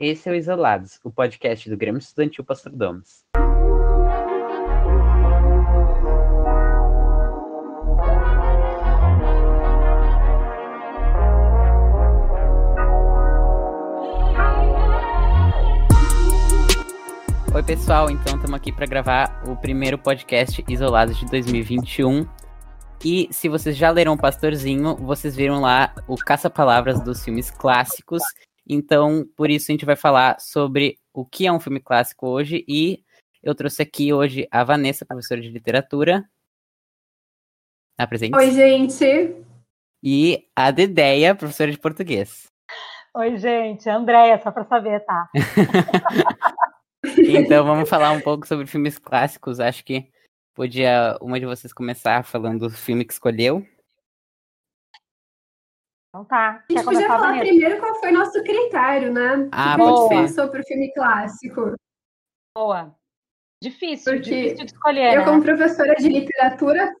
esse é o Isolados, o podcast do Grêmio Estudantil Pastor Domes. Oi, pessoal, então estamos aqui para gravar o primeiro podcast Isolados de 2021. E se vocês já leram o Pastorzinho, vocês viram lá o caça-palavras dos filmes clássicos. Então, por isso a gente vai falar sobre o que é um filme clássico hoje. E eu trouxe aqui hoje a Vanessa, professora de literatura. Apresente. Oi, gente. E a Dedeia, professora de português. Oi, gente. Andréia, só para saber, tá? então, vamos falar um pouco sobre filmes clássicos. Acho que Podia uma de vocês começar falando do filme que escolheu? Então tá. A gente podia falar primeiro qual foi nosso critério, né? Ah, que pode ser. pensou para o filme clássico? Boa. Difícil, Porque difícil de escolher. Eu, né? como professora de literatura,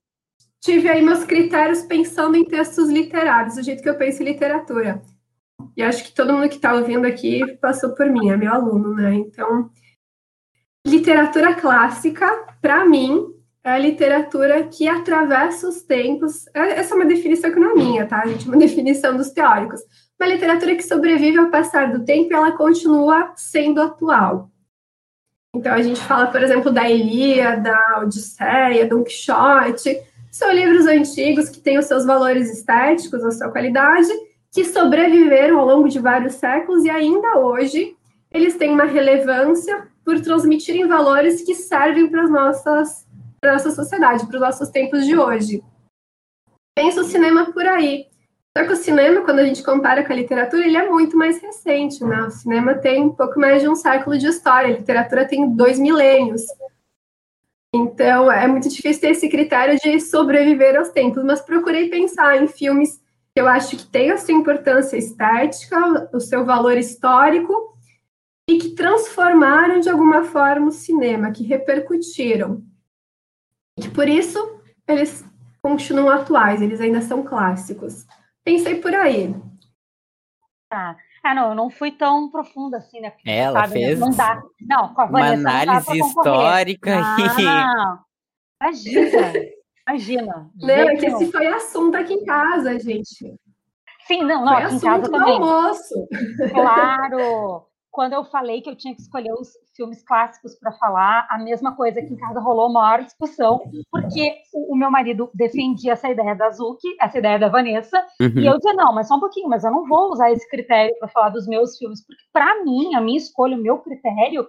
tive aí meus critérios pensando em textos literários, do jeito que eu penso em literatura. E acho que todo mundo que está ouvindo aqui passou por mim, é meu aluno, né? Então, literatura clássica, para mim, é a literatura que atravessa os tempos. É, essa é uma definição que não é minha, tá, gente? Uma definição dos teóricos. Uma literatura que sobrevive ao passar do tempo e ela continua sendo atual. Então, a gente fala, por exemplo, da Ilíada, da Odisseia, Don Quixote. São livros antigos que têm os seus valores estéticos, a sua qualidade, que sobreviveram ao longo de vários séculos e ainda hoje eles têm uma relevância por transmitirem valores que servem para as nossas para nossa sociedade, para os nossos tempos de hoje. Pensa o cinema por aí. Só que o cinema, quando a gente compara com a literatura, ele é muito mais recente, né? O cinema tem um pouco mais de um século de história, a literatura tem dois milênios. Então, é muito difícil ter esse critério de sobreviver aos tempos, mas procurei pensar em filmes que eu acho que têm a sua importância estética, o seu valor histórico, e que transformaram de alguma forma o cinema, que repercutiram. E por isso eles continuam atuais, eles ainda são clássicos. Pensei por aí. Tá. Ah, não, eu não fui tão profunda assim, né? Porque, Ela sabe, né? fez Não dá. Não, com a uma Vanessa dá análise histórica Não, imagina, imagina. Não, é que esse foi assunto aqui em casa, gente. Sim, não, não, foi aqui em assunto casa do também. almoço. Claro! Quando eu falei que eu tinha que escolher os filmes clássicos para falar, a mesma coisa aqui em casa rolou uma maior discussão, porque o, o meu marido defendia essa ideia da Zuki, essa ideia da Vanessa, e Uhum. eu dizia, não, mas só um pouquinho, mas eu não vou usar esse critério para falar dos meus filmes, porque para mim, a minha escolha, o meu critério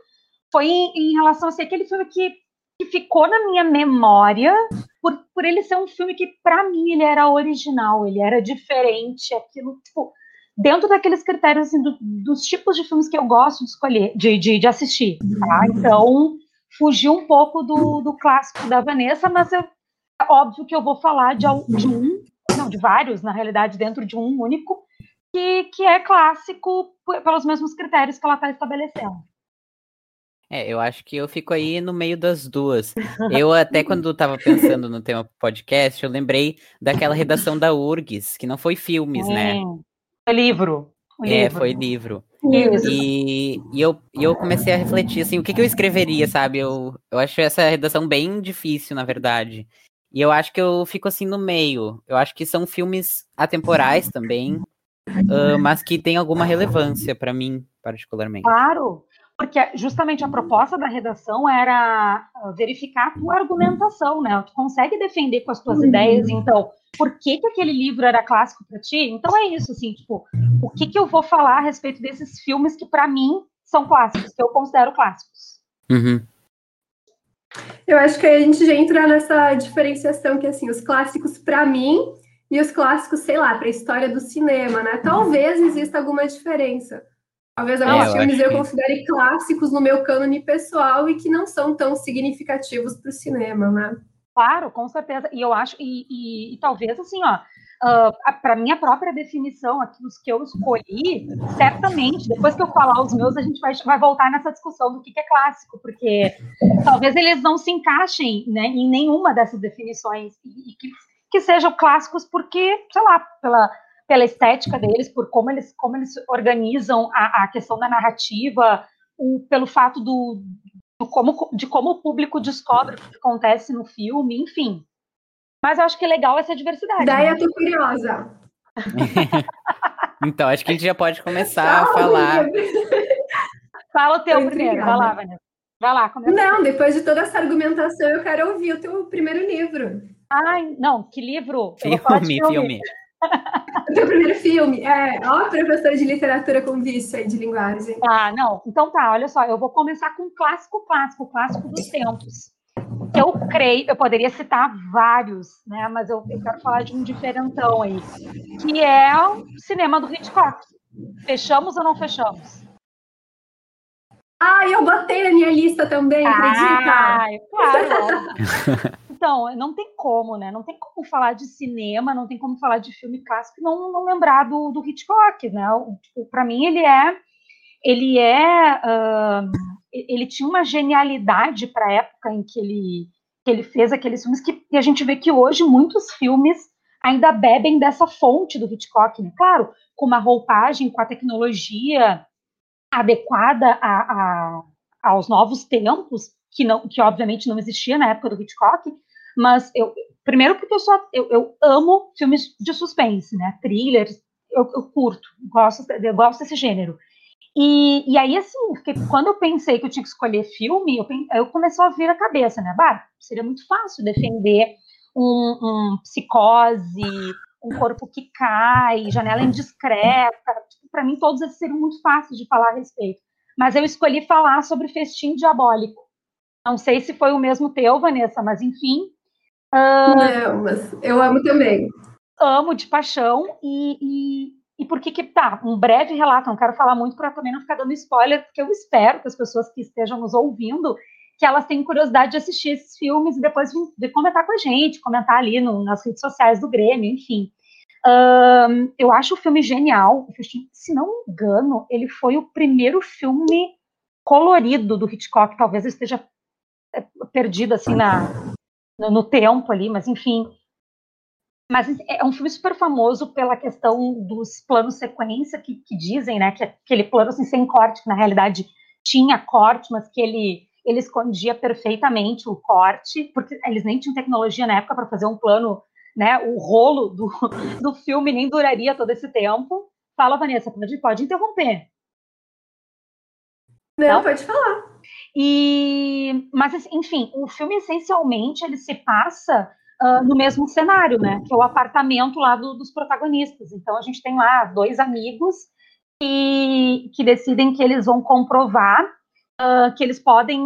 foi em, em relação a ser aquele filme que, que ficou na minha memória, por, por ele ser um filme que, para mim, ele era original, ele era diferente, aquilo, tipo, dentro daqueles critérios assim, do- dos tipos de filmes que eu gosto de escolher, de, de, de assistir, tá? Então, fugiu um pouco do, do clássico da Vanessa, mas eu- é óbvio que eu vou falar de, de um, não, de vários, na realidade, dentro de um único, que, que é clássico pelos mesmos critérios que ela está estabelecendo. É, eu acho que eu fico aí no meio das duas. Eu até quando tava pensando no tema podcast, eu lembrei daquela redação da URGS, que não foi filmes, né? Foi livro. É, livro. foi livro. Isso. E, e eu, e eu comecei a refletir, assim, o que, que eu escreveria, sabe? Eu, eu acho essa redação bem difícil, na verdade. E eu acho que eu fico assim no meio. Eu acho que são filmes atemporais também, ah, mas que tem alguma relevância pra mim, particularmente. Claro, porque justamente a proposta da redação era ah, verificar a tua argumentação, né? Tu consegue defender com as tuas ideias, então, por que, que aquele livro era clássico para ti? Então é isso, assim, tipo, o que, que eu vou falar a respeito desses filmes que para mim são clássicos, que eu considero clássicos. Uhum. Eu acho que a gente já entra nessa diferenciação que, assim, os clássicos para mim e os clássicos, sei lá, para a história do cinema, né? Talvez exista alguma diferença. Talvez alguns É, eu filmes eu que- considere clássicos no meu cânone pessoal e que não são tão significativos para o cinema, né? Claro, com certeza. E eu acho, e, e- e talvez assim, ó, para minha própria definição aqui, os que eu escolhi, certamente, depois que eu falar os meus, a gente vai, vai voltar nessa discussão do que, que é clássico, porque talvez eles não se encaixem né, em nenhuma dessas definições, e, e que, que sejam clássicos porque, sei lá, pela, pela estética deles, por como eles, como eles organizam a, a questão da narrativa, o, pelo fato do, do, como, de como o público descobre o que acontece no filme, enfim. Mas eu acho que é legal essa diversidade. Daí né? eu tô curiosa. então, acho que a gente já pode começar a falar. Fala o teu primeiro, vai lá, Vanessa. Vai lá, começa. Não, depois de toda essa argumentação, eu quero ouvir o teu primeiro livro. Ai, não, que livro? Filme, filme. O teu primeiro filme. É, ó, professora de literatura com vício aí de linguagem. Ah, não. Então tá, olha só, eu vou começar com um clássico, clássico, clássico dos tempos. Eu creio, eu poderia citar vários, né? Mas eu, eu quero falar de um diferentão aí, que é o cinema do Hitchcock. Fechamos ou não fechamos? Ah, eu botei na minha lista também, acredita? Ah, claro. Então, não tem como, né? Não tem como falar de cinema, não tem como falar de filme clássico e não, não lembrar do, do Hitchcock, né? Tipo, para mim, ele é. Ele é. Uh, ele tinha uma genialidade para a época em que ele, que ele fez aqueles filmes que e a gente vê que hoje muitos filmes ainda bebem dessa fonte do Hitchcock, né? Claro, com uma roupagem, com a tecnologia adequada a, a, aos novos tempos, que, não, que obviamente não existia na época do Hitchcock, mas eu, primeiro porque eu só eu, eu amo filmes de suspense, né? Thrillers, eu, eu curto, gosto, eu gosto desse gênero. E, e aí, assim, quando eu pensei que eu tinha que escolher filme, eu, eu comecei a vir a cabeça, né? Bah, seria muito fácil defender um, um psicose, um corpo que cai, janela indiscreta. Tipo, Para mim, todos esses seriam muito fáceis de falar a respeito. Mas eu escolhi falar sobre Festim Diabólico. Não sei se foi o mesmo teu, Vanessa, mas enfim, Uh, não, mas eu amo também. Amo de paixão e, e, e por que que tá? Um breve relato, não quero falar muito para também não ficar dando spoiler, porque eu espero que as pessoas que estejam nos ouvindo que elas tenham curiosidade de assistir esses filmes e depois vir comentar com a gente, comentar ali no, nas redes sociais do Grêmio, enfim. Um, eu acho o filme genial. Se não me engano, ele foi o primeiro filme colorido do Hitchcock. Talvez eu esteja é, perdido assim na, no, no tempo ali, mas enfim. Mas é um filme super famoso pela questão dos planos sequência, que, que dizem, né, que aquele plano assim, sem corte, que na realidade tinha corte, mas que ele, ele escondia perfeitamente o corte, porque eles nem tinham tecnologia na época para fazer um plano, né, o rolo do, do filme nem duraria todo esse tempo. Fala, Vanessa, pode, pode interromper. Não, Não, pode falar. E, mas, assim, enfim, o filme essencialmente ele se passa uh, no mesmo cenário, né? Que é o apartamento lá do, dos protagonistas. Então a gente tem lá dois amigos que, que decidem que eles vão comprovar uh, que eles podem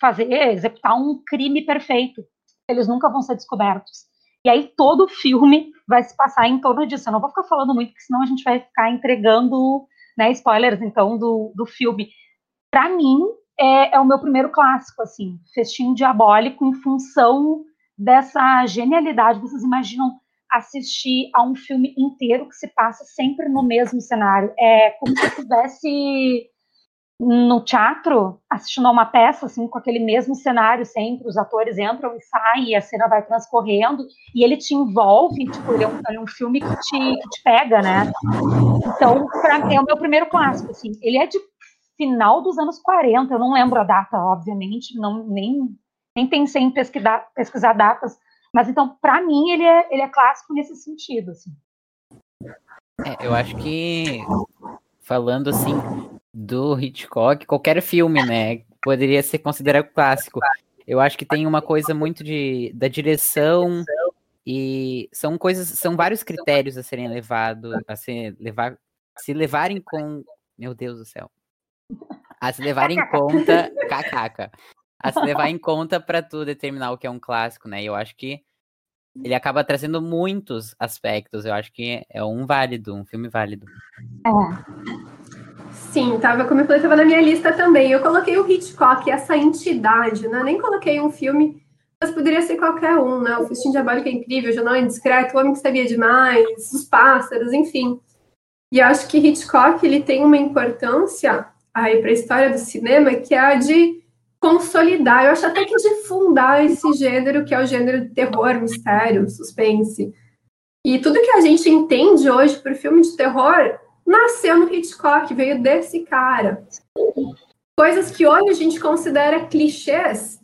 fazer, executar um crime perfeito. Eles nunca vão ser descobertos. E aí todo o filme vai se passar em torno disso. Eu não vou ficar falando muito, porque senão a gente vai ficar entregando né, spoilers, então, do, do filme. Para mim, é, é o meu primeiro clássico, assim, Festim Diabólico, em função dessa genialidade. Vocês imaginam assistir a um filme inteiro que se passa sempre no mesmo cenário? É como se estivesse no teatro, assistindo a uma peça, assim, com aquele mesmo cenário sempre, os atores entram e saem, e a cena vai transcorrendo, e ele te envolve, tipo, ele é um, ele é um filme que te, que te pega, né? Então, pra, é o meu primeiro clássico, assim, ele é de final dos anos 40, eu não lembro a data, obviamente, não, nem, nem pensei em pesquisar, pesquisar datas, mas então, para mim, ele é, ele é clássico nesse sentido. Assim. É, eu acho que, falando assim, do Hitchcock, qualquer filme, né, poderia ser considerado clássico. Eu acho que tem uma coisa muito de, da direção e são coisas, são vários critérios a serem levados, a ser, levar, se levarem com, meu Deus do céu, a se levar em conta. Cacaca. A se levar em conta para tu determinar o que é um clássico, né? Eu acho que ele acaba trazendo muitos aspectos. Eu acho que é um válido, um filme válido. É. Sim, tava, como eu falei, estava na minha lista também. Eu coloquei o Hitchcock, essa entidade, né? Nem coloquei um filme, mas poderia ser qualquer um, né? O Festim Diabólico é incrível, o Jornal Indiscreto, O Homem que Sabia Demais, Os Pássaros, enfim. E acho que Hitchcock ele tem uma importância aí para a história do cinema que é a de consolidar, eu acho até que de fundar esse gênero que é o gênero de terror, mistério, suspense. E tudo que a gente entende hoje por filme de terror nasceu no Hitchcock, veio desse cara. Coisas que hoje a gente considera clichês,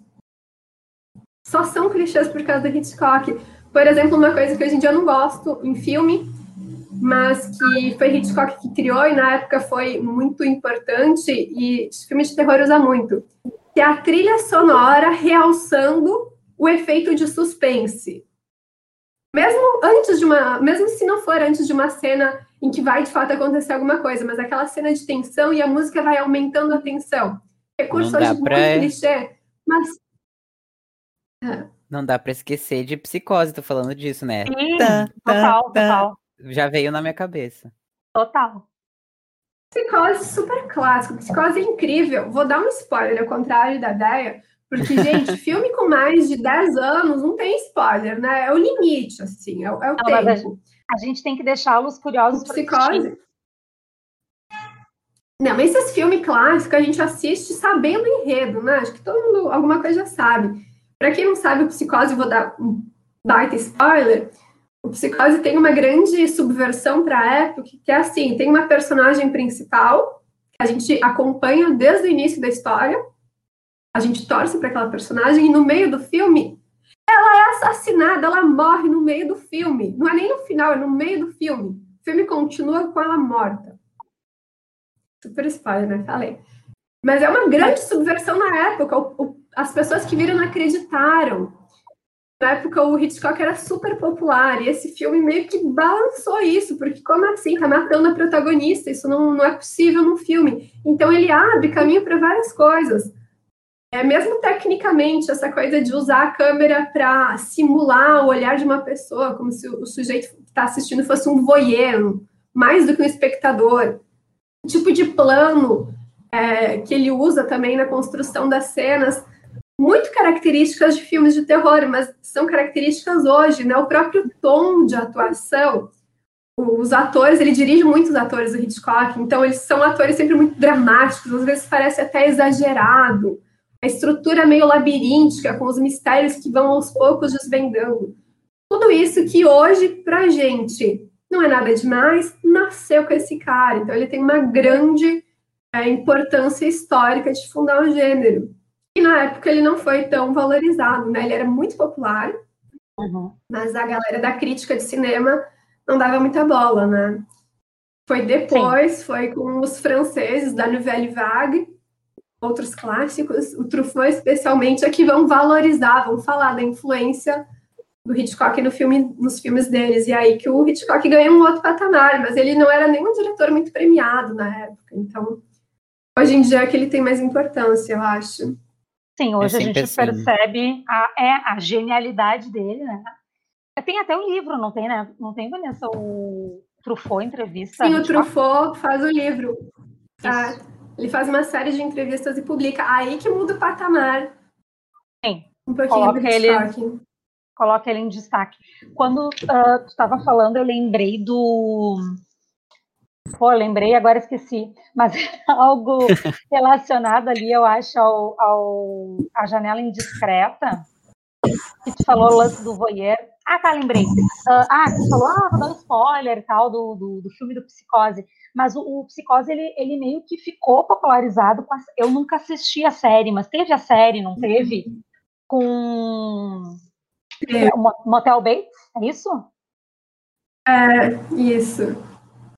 só são clichês por causa do Hitchcock. Por exemplo, uma coisa que hoje em dia eu não gosto em filme, mas que foi Hitchcock que criou e na época foi muito importante e filme de terror usa muito, que é a trilha sonora realçando o efeito de suspense. Mesmo antes de uma, mesmo se não for antes de uma cena em que vai de fato acontecer alguma coisa, mas aquela cena de tensão e a música vai aumentando a tensão. Recurso hoje pra... muito clichê, mas é. não dá para esquecer de psicose, tô falando disso, né? Sim, tá, total, tá, total. Já veio na minha cabeça. Total. Psicose super clássico, psicose incrível. Vou dar um spoiler, ao contrário da ideia, porque, gente, filme com mais de 10 anos não tem spoiler, né? É o limite, assim, é, é o não, tempo. A, gente tem que deixá-los curiosos psicose. Não, mas esses filmes clássicos a gente assiste sabendo o enredo, né? Acho que todo mundo, alguma coisa já sabe. Para quem não sabe, o Psicose, vou dar um baita spoiler, o Psicose tem uma grande subversão para a época, que é assim, tem uma personagem principal, que a gente acompanha desde o início da história, a gente torce para aquela personagem, e no meio do filme, ela é assassinada, ela morre no meio do filme. Não é nem no final, é no meio do filme. O filme continua com ela morta. Super spoiler, né? Falei. Mas é uma grande subversão na época. O, o, as pessoas que viram não acreditaram. Na época, o Hitchcock era super popular. E esse filme meio que balançou isso. Porque como assim? Tá matando a protagonista. Isso não, não é possível num filme. Então, ele abre caminho para várias coisas. É, mesmo tecnicamente, essa coisa de usar a câmera para simular o olhar de uma pessoa, como se o sujeito que está assistindo fosse um voyeur, mais do que um espectador. O tipo de plano é, que ele usa também na construção das cenas, muito características de filmes de terror, mas são características hoje, né? O próprio tom de atuação. Os atores, ele dirige muitos atores do Hitchcock, então eles são atores sempre muito dramáticos, às vezes parece até exagerado a estrutura meio labiríntica, com os mistérios que vão aos poucos desvendando. Tudo isso que hoje, pra gente, não é nada demais, nasceu com esse cara. Então, ele tem uma grande é, importância histórica de fundar o gênero. Na época ele não foi tão valorizado, né? Ele era muito popular, uhum. mas a galera da crítica de cinema não dava muita bola, né? Foi depois, Sim. foi com os franceses da Nouvelle Vague, outros clássicos, o Truffaut especialmente, é que vão valorizar, vão falar da influência do Hitchcock no filme, nos filmes deles. E aí que o Hitchcock ganha um outro patamar, mas ele não era nem um diretor muito premiado na época. Então, hoje em dia é que ele tem mais importância, eu acho. Sim, hoje é a gente assim. percebe a, é, a genialidade dele, né? Tem até um livro, não tem, né? Não tem, Vanessa, o Truffaut entrevista? Sim, o Truffaut faz o livro. Tá? Ele faz uma série de entrevistas e publica. Aí que muda o patamar. Sim. Um pouquinho coloca ele, coloca ele em destaque. Quando uh, tu estava falando, eu lembrei do. Pô, lembrei, agora esqueci. Mas algo relacionado ali, eu acho, ao, ao a janela indiscreta. Que tu falou o lance do voyeur. Ah, tá, lembrei. Ah, tu falou, ah, vou dar um spoiler tal do, do, do filme do Psicose mas o, o Psicose ele, ele meio que ficou popularizado. Com a, eu nunca assisti a série, mas teve a série, não teve? Com é. Motel Bates, é isso? É, isso.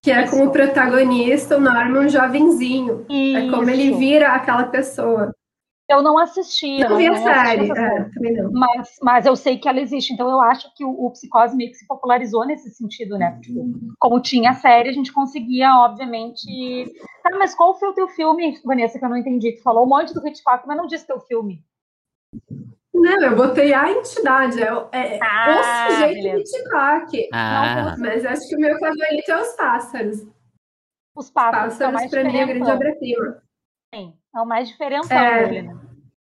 Que é isso. com o protagonista, o Norman jovenzinho. Isso. É como ele vira aquela pessoa. Eu não assisti. Não, não vi a série, é, não. Mas, mas eu sei que ela existe. Então eu acho que o, o Psicose meio que se popularizou nesse sentido, né? Tipo, como tinha a série, a gente conseguia, obviamente. Tá, mas qual foi o teu filme, Vanessa, que eu não entendi? Tu falou um monte do Hitchcock, mas não disse teu filme. Não, eu botei a entidade, é, é ah, o sujeito beleza. Hitchcock. Ah. Mas acho que o meu favorito é os pássaros. Os pássaros, os pássaros para mim, é a grande obra-prima. Sim, é o mais diferentão é... dele, né?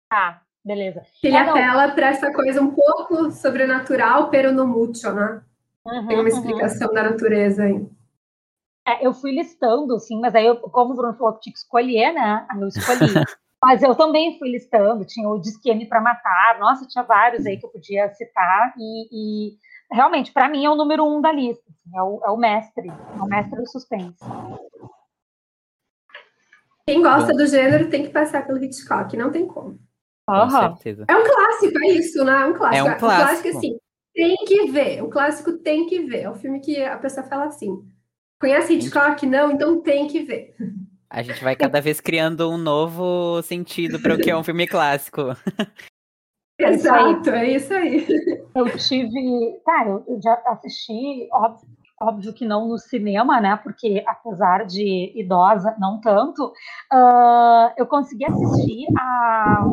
Tá, beleza. Ele é, apela para essa coisa um pouco sobrenatural, pero no mucho, né? Uhum, Tem uma uhum. explicação uhum. da natureza aí. É, eu fui listando, assim, mas aí, eu, como o Bruno falou que tinha que escolher, né? Eu escolhi. mas eu também fui listando, tinha o Disque para Matar, nossa, tinha vários aí que eu podia citar, e, e realmente, para mim, é o número um da lista. Assim, é, o, é o mestre, é o mestre do suspense. Quem gosta do gênero tem que passar pelo Hitchcock, não tem como. Com certeza. É um clássico, é isso, né? É um clássico. É um Um clássico clássico. assim, tem que ver. O clássico tem que ver. É um filme que a pessoa fala assim. Conhece Hitchcock? Não, então tem que ver. A gente vai cada vez criando um novo sentido para o que é um filme clássico. É isso aí. Exato, é isso aí. Eu tive. Cara, eu já assisti, óbvio, óbvio que não no cinema, né? Porque apesar de idosa, não tanto, ah, eu consegui assistir a.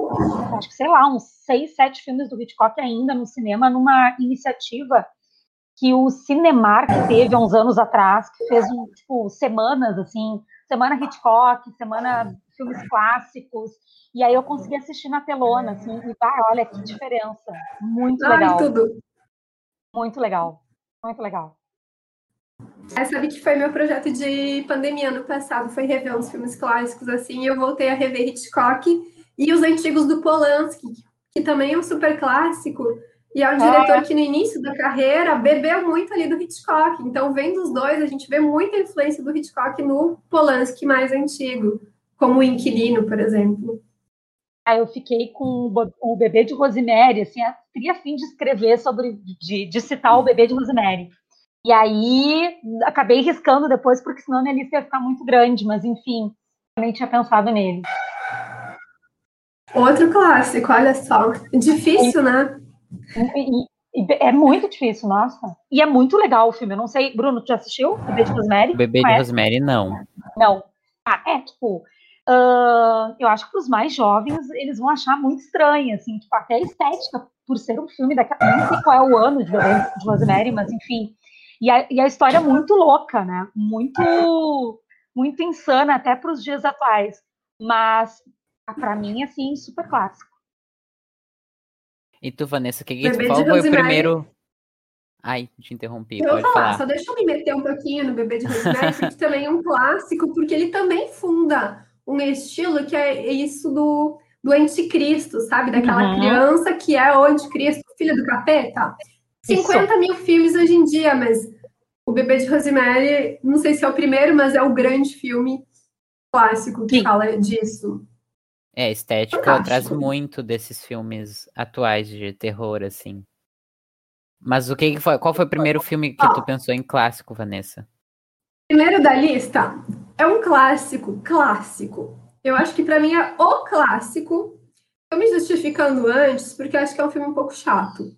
Acho que sei lá, uns seis, sete filmes do Hitchcock ainda no cinema, numa iniciativa que o Cinemark teve há uns anos atrás, que fez um, tipo, semanas assim, semana Hitchcock, semana filmes clássicos. E aí eu consegui assistir na telona, assim, e vai, olha que diferença. Muito Ai, legal. tudo. Muito legal. Muito legal. É, sabe que foi meu projeto de pandemia ano passado, foi rever uns filmes clássicos assim, e eu voltei a rever Hitchcock e os antigos do Polanski, que também é um super clássico, e é um diretor que no início da carreira bebeu muito ali do Hitchcock, então vendo os dois, a gente vê muita influência do Hitchcock no Polanski mais antigo, como o Inquilino, por exemplo. Aí eu fiquei com o bebê de Rosemary, assim, a- queria a fim de escrever sobre, de, de citar o bebê de Rosemary. E aí acabei riscando depois, porque senão a minha lista ia ficar muito grande, mas enfim, também tinha pensado nele. Outro clássico, olha só. Difícil, né? E, e- é muito difícil, nossa. E é muito legal o filme. Eu não sei, Bruno, tu já assistiu bebê de Rosemary? Bebê de? Rosemary, não. Não. Ah, é, tipo, ah, eu acho que os mais jovens, eles vão achar muito estranho, assim, tipo, até a estética, por ser um filme daquela, nem sei qual é o ano de, Bebê de Rosemary, mas enfim. E a, e a história é muito louca, né? Muito, muito insana, até para os dias atuais. Mas, para mim, assim, super clássico. E tu, Vanessa, que que de qual foi o primeiro? Ai, te interrompi, Eu vou falar, falar. só deixa eu me meter um pouquinho no Bebê de Rosemary, porque também é um clássico, porque ele também funda um estilo que é isso do, do anticristo, sabe? Daquela Uhum. criança que é o anticristo, filho do capeta. 50 mil filmes hoje em dia, mas o Bebê de Rosemary, não sei se é o primeiro, mas é o grande filme clássico que Sim. fala disso. É, a estética traz muito desses filmes atuais de terror, assim. Mas o que que foi? Qual foi o primeiro filme que tu pensou em clássico, Vanessa? Primeiro da lista é um clássico, clássico. Eu acho que pra mim é o clássico. Tô me justificando antes, porque eu acho que é um filme um pouco chato.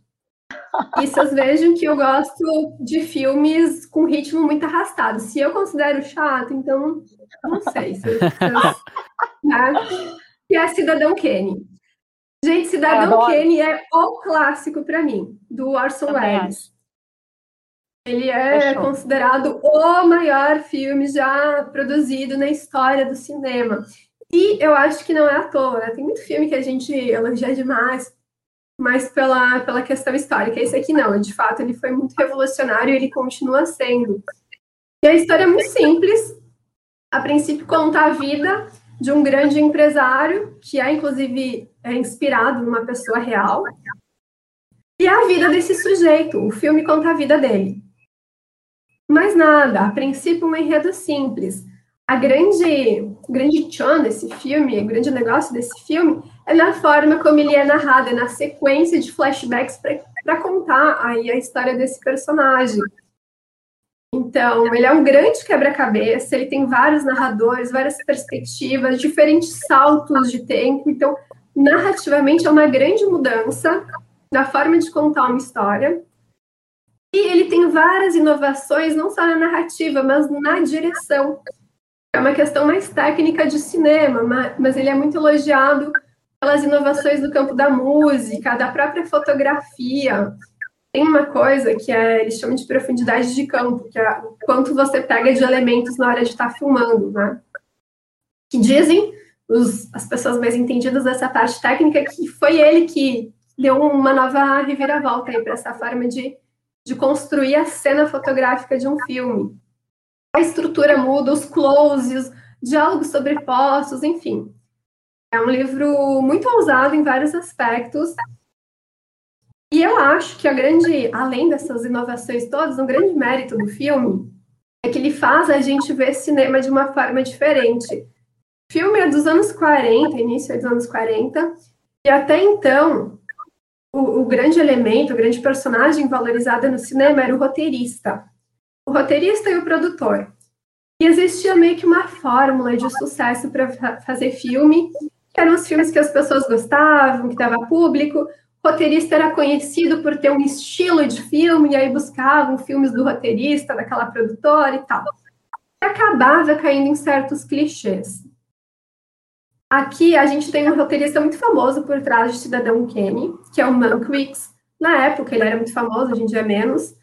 E vocês vejam que eu gosto de filmes com ritmo muito arrastado. Se eu considero chato, então não sei. Se, se, né? Que é Cidadão Kane. Gente, Cidadão. Kane é o clássico pra mim, do Orson Welles. Ele é Fechou. considerado o maior filme já produzido na história do cinema. E eu acho que não é à toa, né? Tem muito filme que a gente elogia demais, mas pela, pela questão histórica. Esse aqui não, de fato, ele foi muito revolucionário e ele continua sendo. E a história é muito simples. A princípio, conta a vida de um grande empresário, que é, inclusive, é inspirado numa pessoa real. E a vida desse sujeito. O filme conta a vida dele. Mais nada, a princípio um enredo simples. A grande, grande tchan desse filme, o grande negócio desse filme é na forma como ele é narrado, é na sequência de flashbacks para contar aí a história desse personagem. Então, ele é um grande quebra-cabeça, ele tem vários narradores, várias perspectivas, diferentes saltos de tempo. Então, narrativamente é uma grande mudança na forma de contar uma história. E ele tem várias inovações, não só na narrativa, mas na direção. É uma questão mais técnica de cinema, mas ele é muito elogiado pelas inovações do campo da música, da própria fotografia. Tem uma coisa que é, eles chamam de profundidade de campo, que é quanto você pega de elementos na hora de estar filmando, né? Que dizem os, as pessoas mais entendidas dessa parte técnica que foi ele que deu uma nova reviravolta aí para essa forma de, de construir a cena fotográfica de um filme. A estrutura muda, os closes, diálogos sobrepostos, enfim. É um livro muito ousado em vários aspectos. E eu acho que a grande, além dessas inovações todas, um grande mérito do filme é que ele faz a gente ver cinema de uma forma diferente. O filme é dos anos 40, início dos anos 40, e até então, o, o grande elemento, o grande personagem valorizado no cinema era o roteirista. O roteirista e o produtor. E existia meio que uma fórmula de sucesso para fazer filme, que eram os filmes que as pessoas gostavam, que dava público. Roteirista era conhecido por ter um estilo de filme, e aí buscavam filmes do roteirista, daquela produtora e tal. E acabava caindo em certos clichês. Aqui a gente tem um roteirista muito famoso por trás de Cidadão Kane, que é o Mankiewicz. Na época ele era muito famoso, hoje em dia é menos.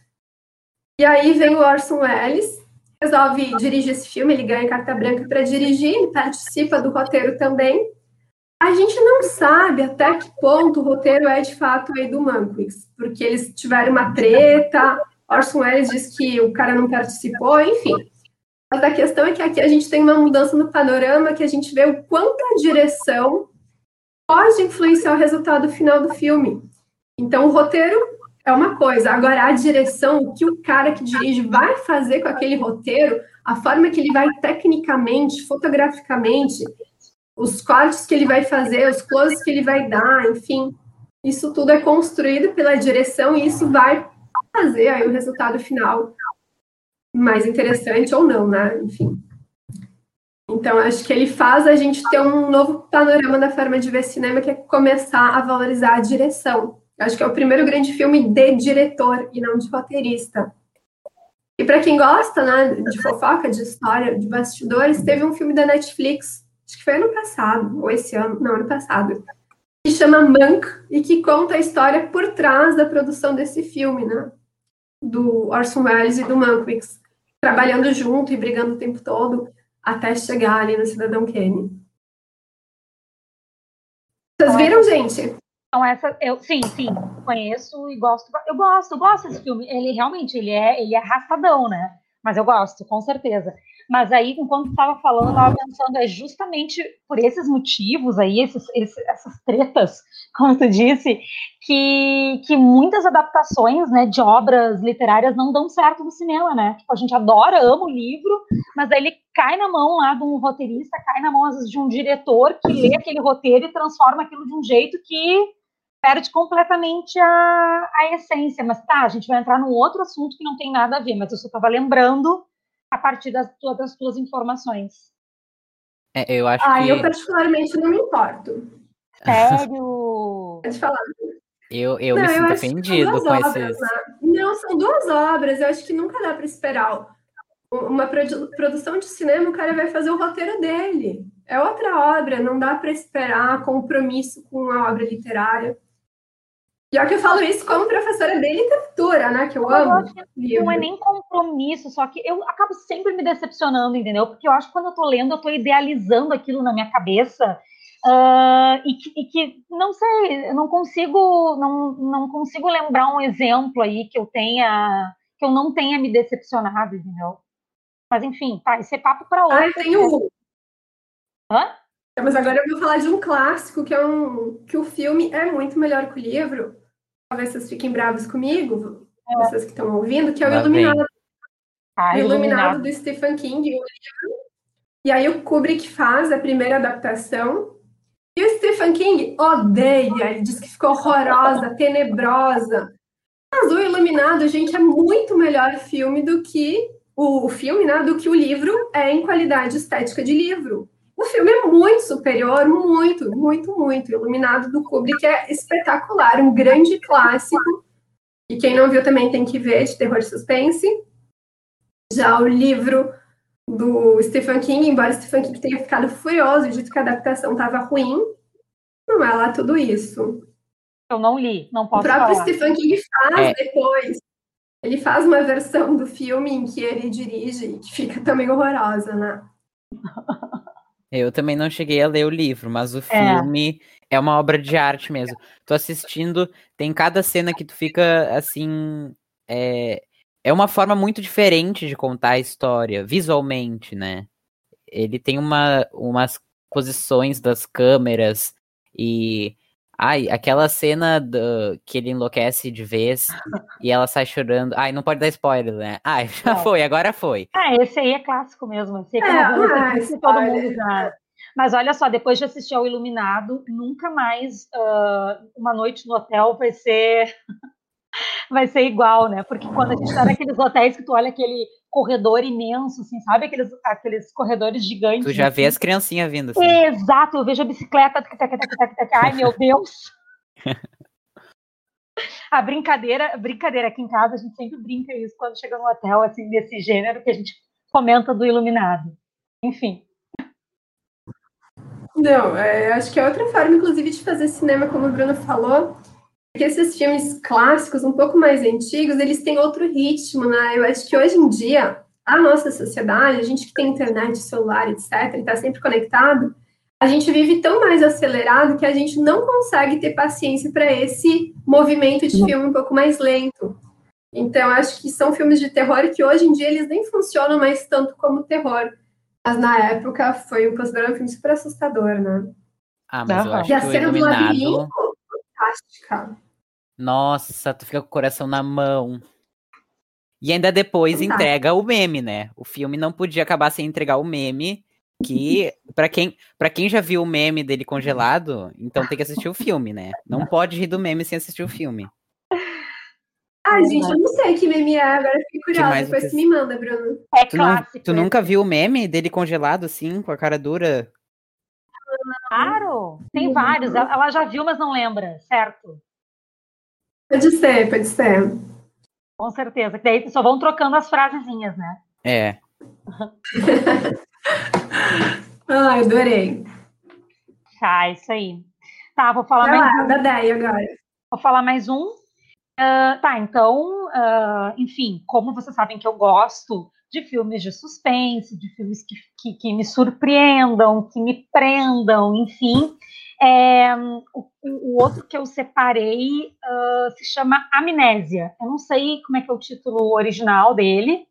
E aí vem o Orson Welles, resolve dirigir esse filme, ele ganha carta branca para dirigir, ele participa do roteiro também. A gente não sabe até que ponto o roteiro é de fato aí do Mankiewicz, porque eles tiveram uma treta, Orson Welles diz que o cara não participou, enfim. Mas a questão é que aqui a gente tem uma mudança no panorama que a gente vê o quanto a direção pode influenciar o resultado final do filme. Então, o roteiro é uma coisa. Agora, a direção, o que o cara que dirige vai fazer com aquele roteiro, a forma que ele vai tecnicamente, fotograficamente, os cortes que ele vai fazer, os closes que ele vai dar, enfim, isso tudo é construído pela direção e isso vai fazer aí o resultado final mais interessante ou não, né? Enfim. Então, acho que ele faz a gente ter um novo panorama da forma de ver cinema, que é começar a valorizar a direção. Acho que é o primeiro grande filme de diretor e não de roteirista. E para quem gosta né, de fofoca, de história, de bastidores, teve um filme da Netflix, acho que foi ano passado, ou esse ano, não, ano passado, que chama Monk e que conta a história por trás da produção desse filme, né? Do Orson Welles e do Mankiewicz, trabalhando junto e brigando o tempo todo até chegar ali no Cidadão Kane. Vocês viram, gente? Então essa, eu sim, sim, conheço e gosto. Eu gosto, eu gosto desse filme. Ele realmente, ele é, ele é arrastadão, né? Mas eu gosto, com certeza. Mas aí, enquanto estava falando, eu estava pensando, é justamente por esses motivos aí, esses, esses, essas tretas, como tu disse, que, que muitas adaptações né, de obras literárias não dão certo no cinema, né? Tipo, a gente adora, ama o livro, mas aí ele cai na mão lá de um roteirista, cai na mão, às vezes, de um diretor que lê aquele roteiro e transforma aquilo de um jeito que perde completamente a, a essência. Mas tá, a gente vai entrar num outro assunto que não tem nada a ver, mas eu só estava lembrando partir das, das tuas informações. É, eu acho ah, que... eu particularmente não me importo. Sério? Pode falar. Eu, eu não, me sinto ofendido com obras, esses... Né? Não, são duas obras. Eu acho que nunca dá para esperar. Uma produ produção de cinema, o cara vai fazer o roteiro dele. É outra obra, não dá para esperar compromisso com a obra literária. Pior que eu falo isso como professora de literatura, né? Que eu, eu amo. não é nem compromisso, só que eu acabo sempre me decepcionando, entendeu? Porque eu acho que quando eu tô lendo, eu tô idealizando aquilo na minha cabeça. Uh, e, que, e, que, não sei, eu não consigo, não, não consigo lembrar um exemplo aí que eu tenha, que eu não tenha me decepcionado, entendeu? Mas enfim, tá, esse é papo para outro. Ah, eu tenho um. Hã? Mas agora eu vou falar de um clássico que é um que o filme é muito melhor que o livro, talvez vocês fiquem bravos comigo, é. vocês que estão ouvindo, que é o Iluminado. Ah, o Iluminado, do Stephen King. E aí o Kubrick faz a primeira adaptação. E o Stephen King odeia, ele diz que ficou horrorosa, tenebrosa. Mas o Iluminado, gente, é muito melhor filme do que o, o filme, né, do que o livro é em qualidade estética de livro. O filme é muito superior, muito, muito, muito. Iluminado do Kubrick é espetacular, um grande clássico. E quem não viu também tem que ver, de terror e suspense. Já o livro do Stephen King, embora Stephen King tenha ficado furioso e dito que a adaptação estava ruim, não é lá tudo isso. Eu não li, não posso O próprio falar. Stephen King faz é. depois. Ele faz uma versão do filme em que ele dirige, que fica também horrorosa, né? Eu também não cheguei a ler o livro, mas o é. filme é, é uma obra de arte mesmo. Tô assistindo, tem cada cena que tu fica assim. É, é uma forma muito diferente de contar a história, visualmente, né? Ele tem uma, umas posições das câmeras e Ai, aquela cena do, que ele enlouquece de vez e ela sai chorando. Ai, não pode dar spoiler, né? Ai, já Não. foi, agora foi. Ah, esse aí é clássico mesmo. Esse aí é, É, que todo mundo já. Mas olha só, depois de assistir ao Iluminado, nunca mais ah, uma noite no hotel vai ser vai ser igual, né? Porque quando a gente tá naqueles hotéis que tu olha aquele corredor imenso, assim, sabe? Aqueles, aqueles corredores gigantes. Tu já vê assim. as criancinhas vindo assim. Exato, eu vejo a bicicleta. tac, tac, tac, tac, tac, Ai, meu Deus! A brincadeira, brincadeira aqui em casa, a gente sempre brinca isso quando chega no hotel, assim, desse gênero que a gente comenta do Iluminado. Enfim. Não, é, acho que é outra forma, inclusive, de fazer cinema, como o Bruno falou, que esses filmes clássicos, um pouco mais antigos, eles têm outro ritmo, né? Eu acho que hoje em dia, a nossa sociedade, a gente que tem internet, celular, etc., e está sempre conectado, a gente vive tão mais acelerado que a gente não consegue ter paciência para esse movimento de filme um pouco mais lento. Então, acho que são filmes de terror que hoje em dia eles nem funcionam mais tanto como terror. Mas na época foi considerado um filme super assustador, né? Ah, mas eu acho E a cena do labirinto, fantástica. Nossa, tu fica com o coração na mão. E ainda depois Fantástico. entrega o meme, né? O filme não podia acabar sem entregar o meme. Que, pra quem, pra quem já viu o meme dele congelado, então tem que assistir o filme, né? Não pode rir do meme sem assistir o filme. Ah, gente, eu não sei que meme é, agora fiquei curiosa. Depois você- me manda, Bruno. É Tu, não, clássico. tu é nunca viu o meme dele congelado assim, com a cara dura? Claro, tem vários. Ela já viu, mas não lembra, certo? Pode ser, pode ser. Com certeza. Que daí só vão trocando as frasezinhas, né? É. Ah, adorei. Tá, isso aí. Tá, vou falar Vai mais lá, da Déia agora. Vou falar mais um. Ah, tá, então, ah, enfim, como vocês sabem que eu gosto de filmes de suspense, de filmes que, que, que me surpreendam, que me prendam, enfim. É, o, o outro que eu separei ah, se chama Amnésia. Eu não sei como é que é o título original dele.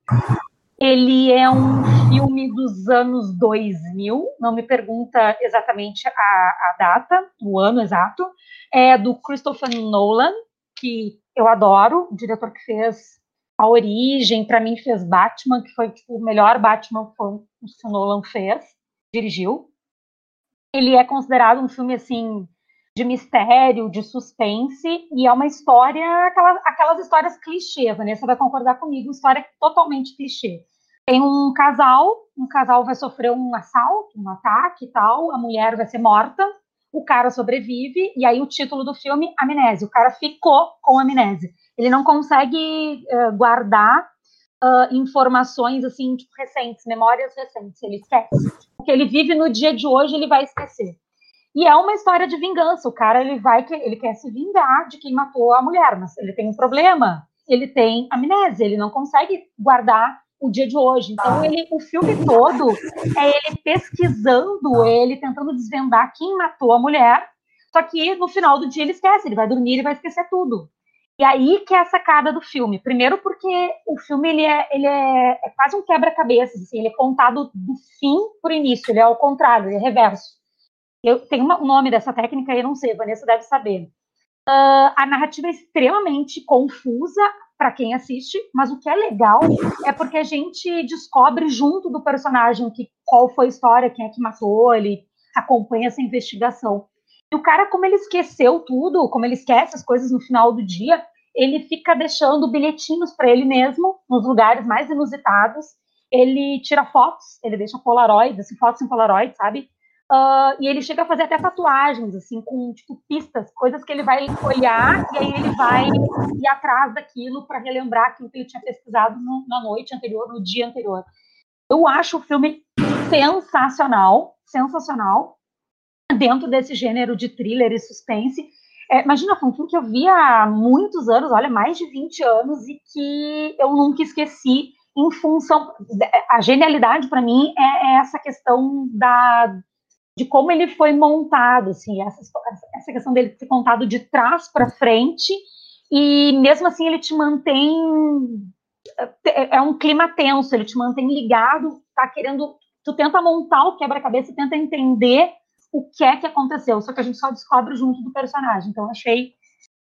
Ele é um filme dos anos 2000, não me pergunta exatamente a, a data, o ano exato. É do Christopher Nolan, que eu adoro, o diretor que fez A Origem, para mim fez Batman, que foi tipo, o melhor Batman que o Nolan fez, dirigiu. Ele é considerado um filme assim de mistério, de suspense, e é uma história, aquelas, aquelas histórias clichê, Vanessa vai concordar comigo, história totalmente clichê. Tem um casal, um casal vai sofrer um assalto, um ataque e tal, a mulher vai ser morta, o cara sobrevive, e aí o título do filme, Amnésia. O cara ficou com amnésia. Ele não consegue eh, guardar ah, informações assim, tipo, recentes, memórias recentes. Ele esquece. O que ele vive no dia de hoje, ele vai esquecer. E é uma história de vingança. O cara ele vai, ele quer se vingar de quem matou a mulher, mas ele tem um problema. Ele tem amnésia, ele não consegue guardar o dia de hoje. Então ele, o filme todo é ele pesquisando, ele tentando desvendar quem matou a mulher. Só que no final do dia ele esquece, ele vai dormir e vai esquecer tudo. E aí que é a sacada do filme. Primeiro porque o filme ele é, ele é, é quase um quebra-cabeças, assim, ele é contado do fim para o início, ele é ao contrário, ele é reverso. Eu tenho o nome dessa técnica, eu não sei, Vanessa deve saber. Ah, a narrativa é extremamente confusa para quem assiste, mas o que é legal é porque a gente descobre junto do personagem que qual foi a história, quem é que matou, ele acompanha essa investigação. E o cara, como ele esqueceu tudo, como ele esquece as coisas no final do dia, ele fica deixando bilhetinhos para ele mesmo nos lugares mais inusitados. Ele tira fotos, ele deixa polaroids, assim, fotos em polaroid, sabe? Ah, e ele chega a fazer até tatuagens, assim, com tipo pistas, coisas que ele vai olhar e aí ele vai ir atrás daquilo para relembrar aquilo que ele tinha pesquisado no- na noite anterior, no dia anterior. Eu acho o filme sensacional, sensacional, dentro desse gênero de thriller e suspense. É, imagina, foi um filme que eu vi há muitos anos, olha, mais de 20 anos, e que eu nunca esqueci em função. A genialidade, para mim, é, é essa questão da de como ele foi montado, assim, essa, essa questão dele ser contado de trás para frente, e mesmo assim ele te mantém. É é um clima tenso, ele te mantém ligado, tá querendo. Tu tenta montar o quebra-cabeça tenta entender o que é que aconteceu, só que a gente só descobre junto do personagem. Então, achei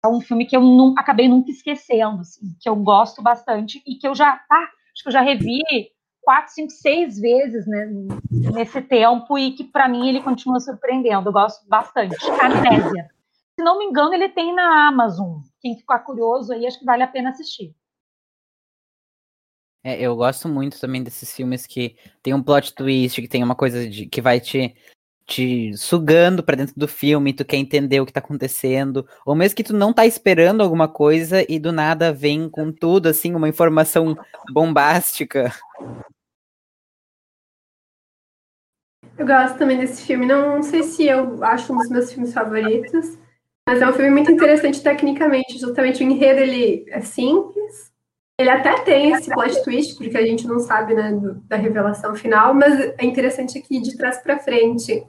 um filme que eu não, acabei nunca esquecendo, assim, que eu gosto bastante e que eu já, tá, acho que eu já revi quatro, cinco, seis vezes né, nesse tempo e que para mim ele continua surpreendendo. Eu gosto bastante. Amnésia. Se não me engano, ele tem na Amazon. Quem ficar curioso aí, acho que vale a pena assistir. É, eu gosto muito também desses filmes que tem um plot twist, que tem uma coisa de, que vai te, te sugando para dentro do filme, tu quer entender o que tá acontecendo, ou mesmo que tu não tá esperando alguma coisa e do nada vem com tudo, assim, uma informação bombástica. Eu gosto também desse filme. Não, não sei se eu acho um dos meus filmes favoritos, mas é um filme muito interessante tecnicamente. Justamente o enredo ele é simples, ele até tem esse plot twist, porque a gente não sabe, né, do, da revelação final, mas é interessante aqui de trás para frente.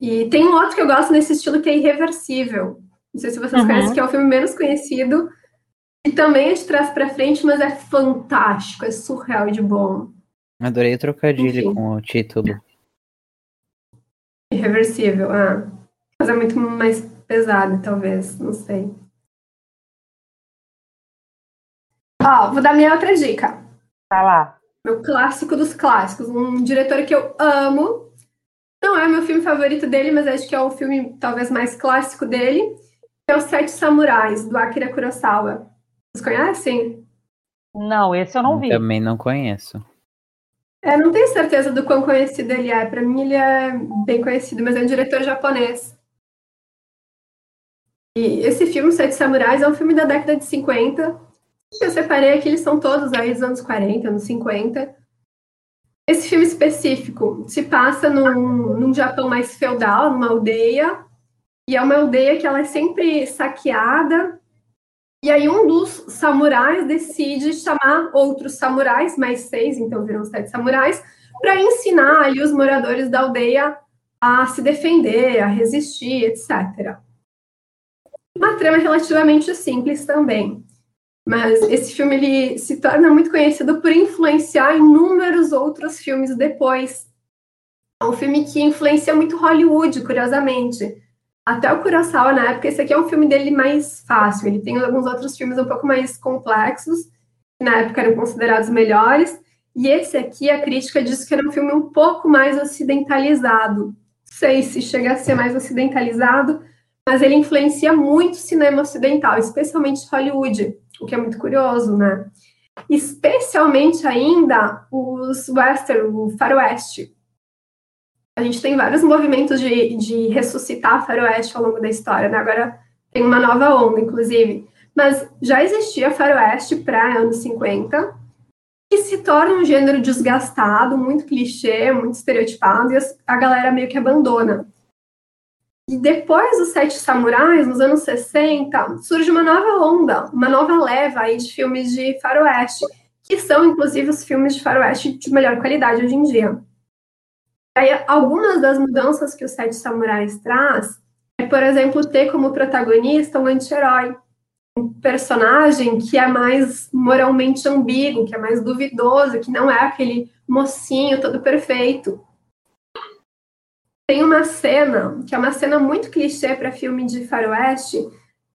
E tem um outro que eu gosto nesse estilo que é Irreversível. Não sei se vocês uhum. conhecem, que é o filme menos conhecido. E também é de trás para frente, mas é fantástico, é surreal de bom. Adorei o trocadilho Enfim. com o título. Irreversível, ah. Mas é muito mais pesado, talvez, não sei. Ó, vou dar minha outra dica. Tá lá. Meu clássico dos clássicos. Um diretor que eu amo. Não é meu filme favorito dele, mas acho que é o filme talvez mais clássico dele. É Os Sete Samurais, do Akira Kurosawa. Vocês conhecem? Não, esse eu não vi. Também não conheço. É, não tenho certeza do quão conhecido ele é. Para mim, ele é bem conhecido, mas é um diretor japonês. E esse filme, Sete Samurais, é um filme da década de 50 eu separei aqui, eles são todos aí dos anos 40, anos 50. Esse filme específico se passa num, num Japão mais feudal, numa aldeia, e é uma aldeia que ela é sempre saqueada. E aí um dos samurais decide chamar outros samurais, mais seis, então viram sete samurais, para ensinar ali os moradores da aldeia a se defender, a resistir, etc. Uma trama relativamente simples também. Mas esse filme ele se torna muito conhecido por influenciar inúmeros outros filmes depois. É um filme que influencia muito Hollywood, curiosamente. Até o Kurosawa, na época, esse aqui é um filme dele mais fácil. Ele tem alguns outros filmes um pouco mais complexos, que na época eram considerados melhores. E esse aqui, a crítica disse que era um filme um pouco mais ocidentalizado. Não sei se chega a ser mais ocidentalizado, mas ele influencia muito o cinema ocidental, especialmente Hollywood o que é muito curioso, né? Especialmente ainda os western, o faroeste. A gente tem vários movimentos de, de ressuscitar faroeste ao longo da história, né? Agora tem uma nova onda, inclusive. Mas já existia faroeste para anos 50, que se torna um gênero desgastado, muito clichê, muito estereotipado, e a galera meio que abandona. E depois dos Sete Samurais, nos anos 60, surge uma nova onda, uma nova leva aí de filmes de faroeste, que são, inclusive, os filmes de faroeste de melhor qualidade hoje em dia. Aí, algumas das mudanças que os Sete Samurais traz é, por exemplo, ter como protagonista um anti-herói, um personagem que é mais moralmente ambíguo, que é mais duvidoso, que não é aquele mocinho todo perfeito. Tem uma cena, que é uma cena muito clichê para filme de faroeste,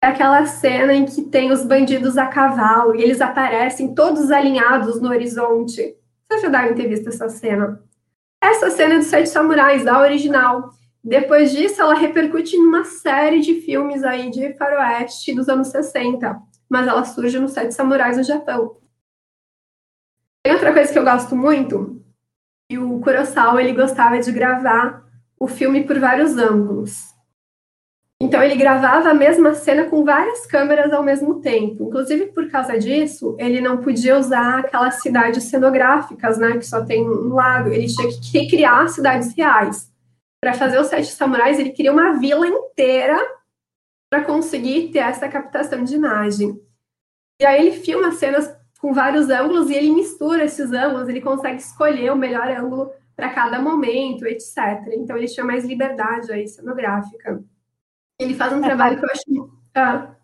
é aquela cena em que tem os bandidos a cavalo e eles aparecem todos alinhados no horizonte. Vocês já devem ter visto essa cena. Essa cena é dos Sete Samurais, da original. Depois disso, ela repercute em uma série de filmes aí de faroeste dos anos 60, mas ela surge nos Sete Samurais no Japão. Tem outra coisa que eu gosto muito, e o Kurosawa ele gostava de gravar o filme por vários ângulos. Então ele gravava a mesma cena com várias câmeras ao mesmo tempo. Inclusive por causa disso, ele não podia usar aquelas cidades cenográficas, né, que só tem um lado. Ele tinha que recriar cidades reais. Para fazer os Sete Samurais, ele queria uma vila inteira para conseguir ter essa captação de imagem. E aí ele filma cenas com vários ângulos e ele mistura esses ângulos, ele consegue escolher o melhor ângulo para cada momento, etc. Então ele tinha mais liberdade aí cenográfica. Ele faz um é, trabalho que eu acho. Ah.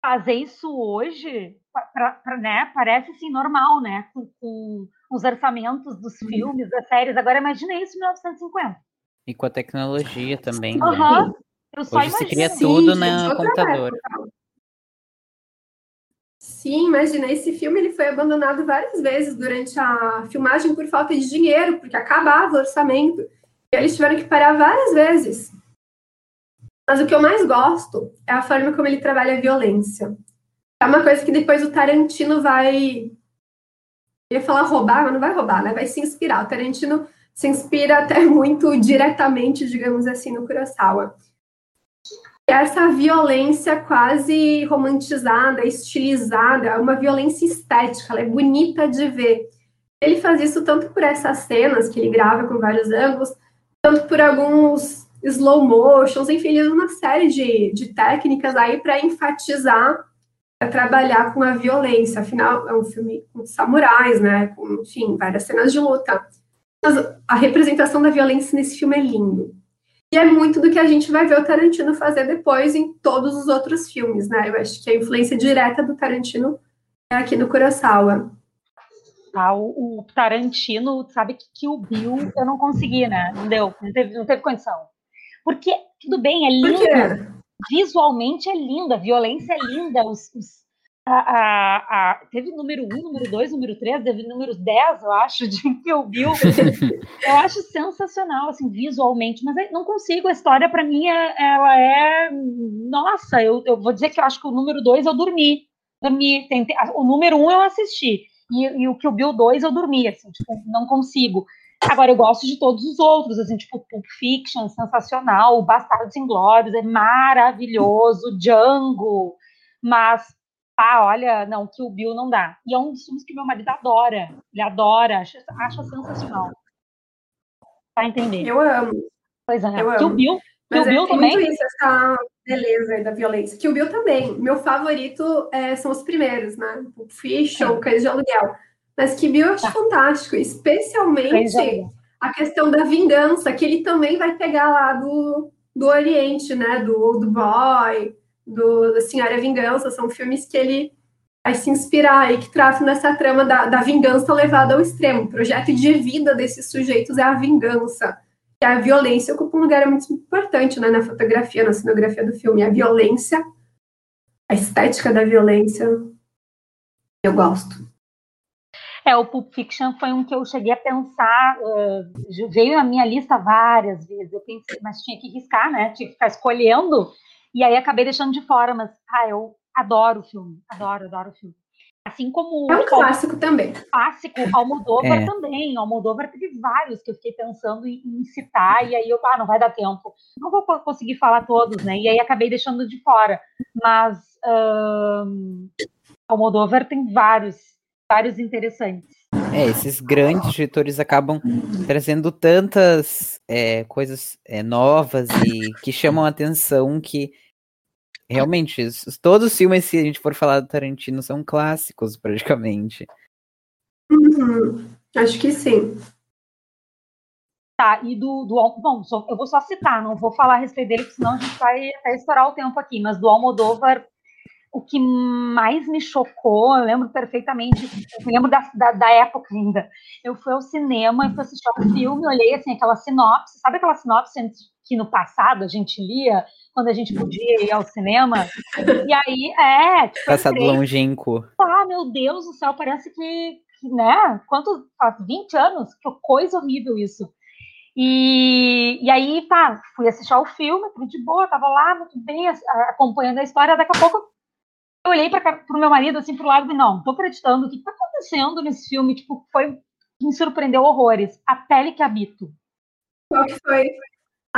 Fazer isso hoje, pra, pra, né, parece assim normal, né? Com, com os orçamentos dos uhum. filmes, das séries. Agora imagina isso em 1950. E com a tecnologia também. Uhum. Né? Hoje se cria tudo no computador. Sim, imagina, esse filme ele foi abandonado várias vezes durante a filmagem por falta de dinheiro, porque acabava o orçamento. E eles tiveram que parar várias vezes. Mas o que eu mais gosto é a forma como ele trabalha a violência. É uma coisa que depois o Tarantino vai. Eu ia falar roubar, mas não vai roubar, né? Vai se inspirar. O Tarantino se inspira até muito diretamente, digamos assim, no Kurosawa. Essa violência quase romantizada, estilizada, uma violência estética, ela é bonita de ver. Ele faz isso tanto por essas cenas que ele grava com vários ângulos, tanto por alguns slow motions, enfim, ele usa uma série de, de técnicas aí para enfatizar, para trabalhar com a violência. Afinal, é um filme com samurais, né? Com, enfim, várias cenas de luta. Mas a representação da violência nesse filme é lindo. E é muito do que a gente vai ver o Tarantino fazer depois em todos os outros filmes, né? Eu acho que a influência direta do Tarantino é aqui no Kurosawa. Ah, o, o Tarantino, sabe que, que o Bill eu não consegui, né? Não deu, não teve, não teve condição. Porque, tudo bem, é lindo. Visualmente é lindo, a violência é linda. Os, os a, a, a, teve número 1, um, número 2, número 3, teve número 10, eu acho, de Kill Bill. eu acho sensacional, assim, visualmente, mas não consigo. A história, para mim, é, ela é. Nossa, eu, eu vou dizer que eu acho que o número 2 eu dormi. Dormi. Tentei, o número 1 um eu assisti. E, e o Kill Bill 2 eu dormi, assim, tipo, não consigo. Agora, eu gosto de todos os outros, assim, tipo Pulp Fiction, sensacional, Bastardos Inglórios, é maravilhoso, Django, mas, ah, olha, não, que o Bill não dá. E é um dos filmes que meu marido adora, ele adora, acha, acha sensacional. Tá entendendo? Eu amo. Pois é, eu que o Bill, que o Bill é também... Muito isso, essa beleza da violência. Que o Bill também. Meu favorito é, são os primeiros, né? Pulp Fiction, é. Cães de Aluguel. Mas que Bill eu acho tá. fantástico, especialmente a questão da vingança, que ele também vai pegar lá do, do Oriente, né? Do Old Boy, do, da Senhora Vingança, são filmes que ele vai se inspirar e que tratam nessa trama da, da vingança levada ao extremo. O projeto de vida desses sujeitos é a vingança. E a violência ocupa um lugar muito importante né, na fotografia, na cenografia do filme. A violência, a estética da violência, eu gosto. É, o Pulp Fiction foi um que eu cheguei a pensar, uh, veio na minha lista várias vezes, eu pensei, mas tinha que riscar, né? Tinha que ficar escolhendo, e aí acabei deixando de fora, mas, ah, eu adoro o filme, adoro, adoro o filme. Assim como... É um clássico também. Clássico, Almodóvar é. também, Almodóvar teve vários que eu fiquei pensando em, em citar, e aí eu, ah, não vai dar tempo, não vou conseguir falar todos, né? E aí acabei deixando de fora, mas... Um, Almodóvar tem vários vários interessantes. É, esses grandes diretores acabam trazendo tantas é, coisas é, novas e que chamam a atenção que realmente todos os filmes, se a gente for falar do Tarantino, são clássicos praticamente. Uhum. Acho que sim. Tá, e do, do bom, só, eu vou só citar, não vou falar a respeito dele, senão a gente vai até estourar o tempo aqui, mas do Almodóvar o que mais me chocou, eu lembro perfeitamente, eu lembro da, da, da, época ainda. Eu fui ao cinema e fui assistir um filme, olhei assim, aquela sinopse, sabe aquela sinopse que no passado a gente lia, quando a gente podia ir ao cinema? E aí, é. Tipo, Passado entrei, longínquo. Ah, meu Deus do céu, parece que, que né? Quanto? Faz 20 anos? Que coisa horrível isso. E, e aí, tá, fui assistir ao filme, tudo de boa, tava lá, muito bem, acompanhando a história, daqui a pouco eu olhei para o meu marido assim pro lado e não, tô acreditando, o que está acontecendo nesse filme? Tipo, foi me surpreendeu horrores. A pele que habito. Qual que foi?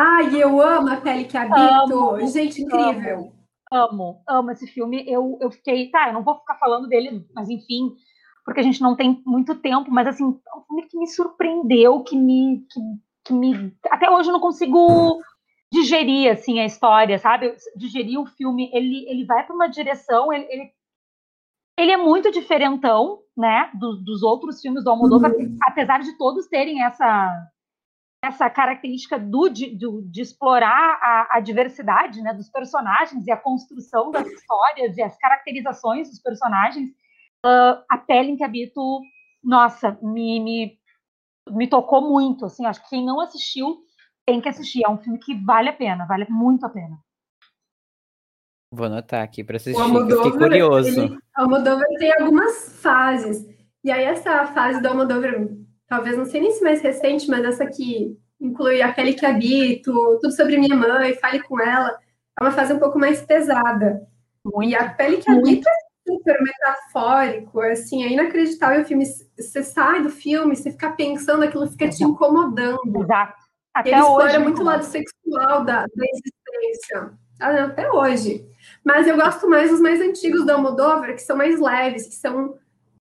Ai, eu amo a pele que habito. Amo, Gente, incrível. Amo, amo, esse filme. Eu, eu fiquei, tá, eu não vou ficar falando dele, mas enfim, porque a gente não tem muito tempo, mas assim, é um filme que me surpreendeu, que me, que, que me. Até hoje eu não consigo digerir assim a história, sabe? Digerir o filme, ele, ele vai para uma direção, ele, ele, ele, é muito diferentão, né, do, dos outros filmes do Almodóvar, uhum. apesar de todos terem essa essa característica do, de, de, de explorar a, a, diversidade né, dos personagens e a construção das histórias e as caracterizações dos personagens, uh, a pele em que habito, nossa, me, me, me tocou muito. Assim, acho que quem não assistiu tem que assistir. É um filme que vale a pena, vale muito a pena. Vou anotar aqui para assistir, Almodóvar, fiquei curioso. Ele, o Almodóvar tem algumas fases. E aí essa fase do Almodóvar, talvez não sei nem se mais recente, mas essa que inclui a pele que habito, tudo sobre minha mãe, fale com ela, é uma fase um pouco mais pesada. Muito. E a pele que habita é super metafórico, assim, é inacreditável o filme. Você sai do filme, você fica pensando, aquilo fica te incomodando. Exato. Até Ele hoje. muito o lado sexual da, da existência. Ah, Até hoje. Mas eu gosto mais dos mais antigos do Almodóvar, que são mais leves, que são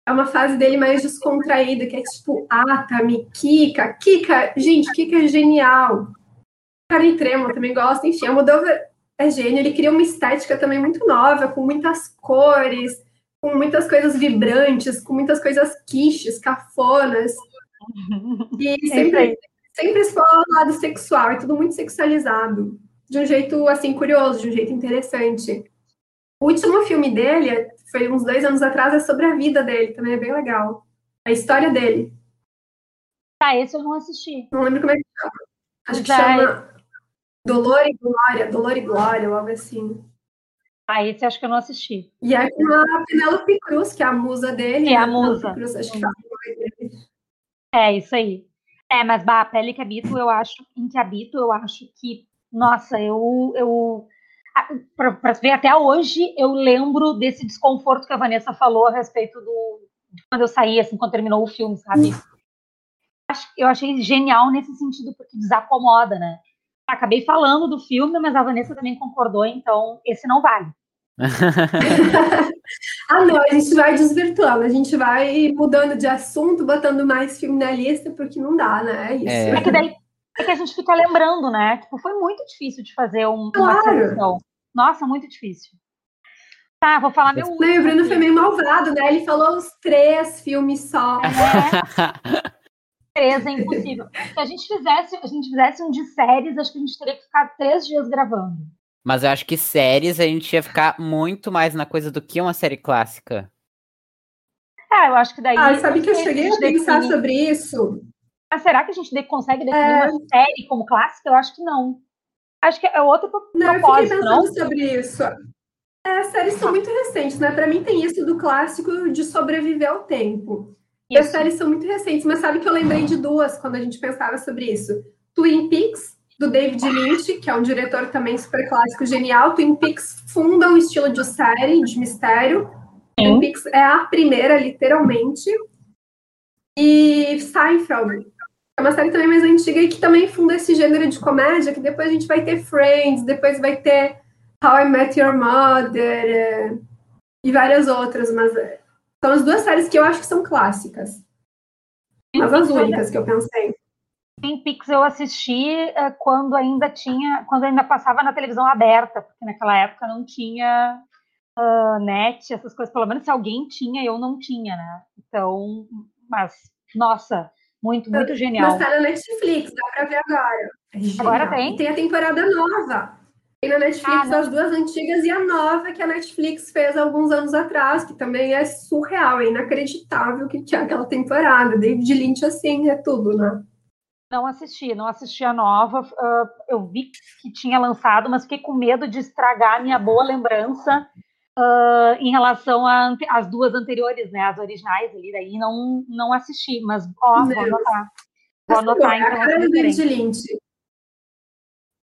é uma fase dele mais descontraída, que é tipo Atami, Kika. Kika, gente, Kika é genial. Karen Tremo também gosta. Enfim, Almodóvar é gênio. Ele cria uma estética também muito nova, com muitas cores, com muitas coisas vibrantes, com muitas coisas quiches, cafonas. E É sempre sempre explora o lado sexual, é tudo muito sexualizado. De um jeito, assim, curioso, de um jeito interessante. O último filme dele, foi uns dois anos atrás, é sobre a vida dele, também é bem legal. A história dele. Tá, esse eu não assisti. Não lembro como é que chama. Acho que chama Dolor e Glória, Dolor e Glória, ou algo assim. Ah, esse acho que eu não assisti. E é com a Penélope Cruz, que é a musa dele. Que é a né? musa. Cruz, acho que. É, isso aí. É, mas bah, a pele que habito, eu acho, em que habito, eu acho que, nossa, eu, eu ah, pra ver até hoje, eu lembro desse desconforto que a Vanessa falou a respeito do de quando eu saí, assim, quando terminou o filme, sabe? Eu achei genial nesse sentido, porque desacomoda, né? Acabei falando do filme, mas a Vanessa também concordou, então esse não vale. Ah, não, a gente vai desvirtuando, a gente vai mudando de assunto, botando mais filme na lista, porque não dá, né? É isso. É. É que daí é que a gente fica lembrando, né? Tipo, foi muito difícil de fazer um, uma Claro. seleção. Nossa, muito difícil. Tá, vou falar meu Não, último. o Bruno foi meio malvado, né? Ele falou os três filmes só. Três é impossível. Se a gente fizesse, a gente fizesse um de séries, acho que a gente teria que ficar três dias gravando. Mas eu acho que séries a gente ia ficar muito mais na coisa do que uma série clássica. Ah, eu acho que daí. Ah, sabe não que eu cheguei a pensar sobre isso? Mas será que a gente consegue definir É. uma série como clássica? Eu acho que não. Acho que é outro Não, eu fiquei propósito, não? pensando sobre isso. É, as séries são muito recentes, né? Pra mim tem isso do clássico de sobreviver ao tempo. E as Isso. séries são muito recentes, mas sabe que eu lembrei de duas quando a gente pensava sobre isso. Twin Peaks, do David Lynch, que é um diretor também super clássico, genial. Twin Peaks funda um estilo de série, de mistério. Twin Sim. Peaks é a primeira, literalmente. E Seinfeld, é uma série também mais antiga e que também funda esse gênero de comédia, que depois a gente vai ter Friends, depois vai ter How I Met Your Mother é, e várias outras, mas é, são as duas séries que eu acho que são clássicas. Mas as únicas que eu pensei. Twin Peaks eu assisti eh, quando ainda tinha, quando ainda passava na televisão aberta, porque naquela época não tinha ah, net, essas coisas. Pelo menos se alguém tinha, eu não tinha, né? Então, mas nossa, muito, muito genial. Mas tá na Netflix, dá pra ver agora. Agora tem? Tem a temporada nova. Tem na Netflix Ah, as duas antigas e a nova que a Netflix fez alguns anos atrás, que também é surreal, é inacreditável que tinha aquela temporada. David Lynch, assim, é tudo, né? Não assisti, não assisti a nova. ah, eu vi que tinha lançado, mas fiquei com medo de estragar a minha boa lembrança ah, em relação às duas anteriores, né? As originais ali, daí não, não assisti, mas ó, vou anotar. Vou anotar é a então. cara do David. Lynch.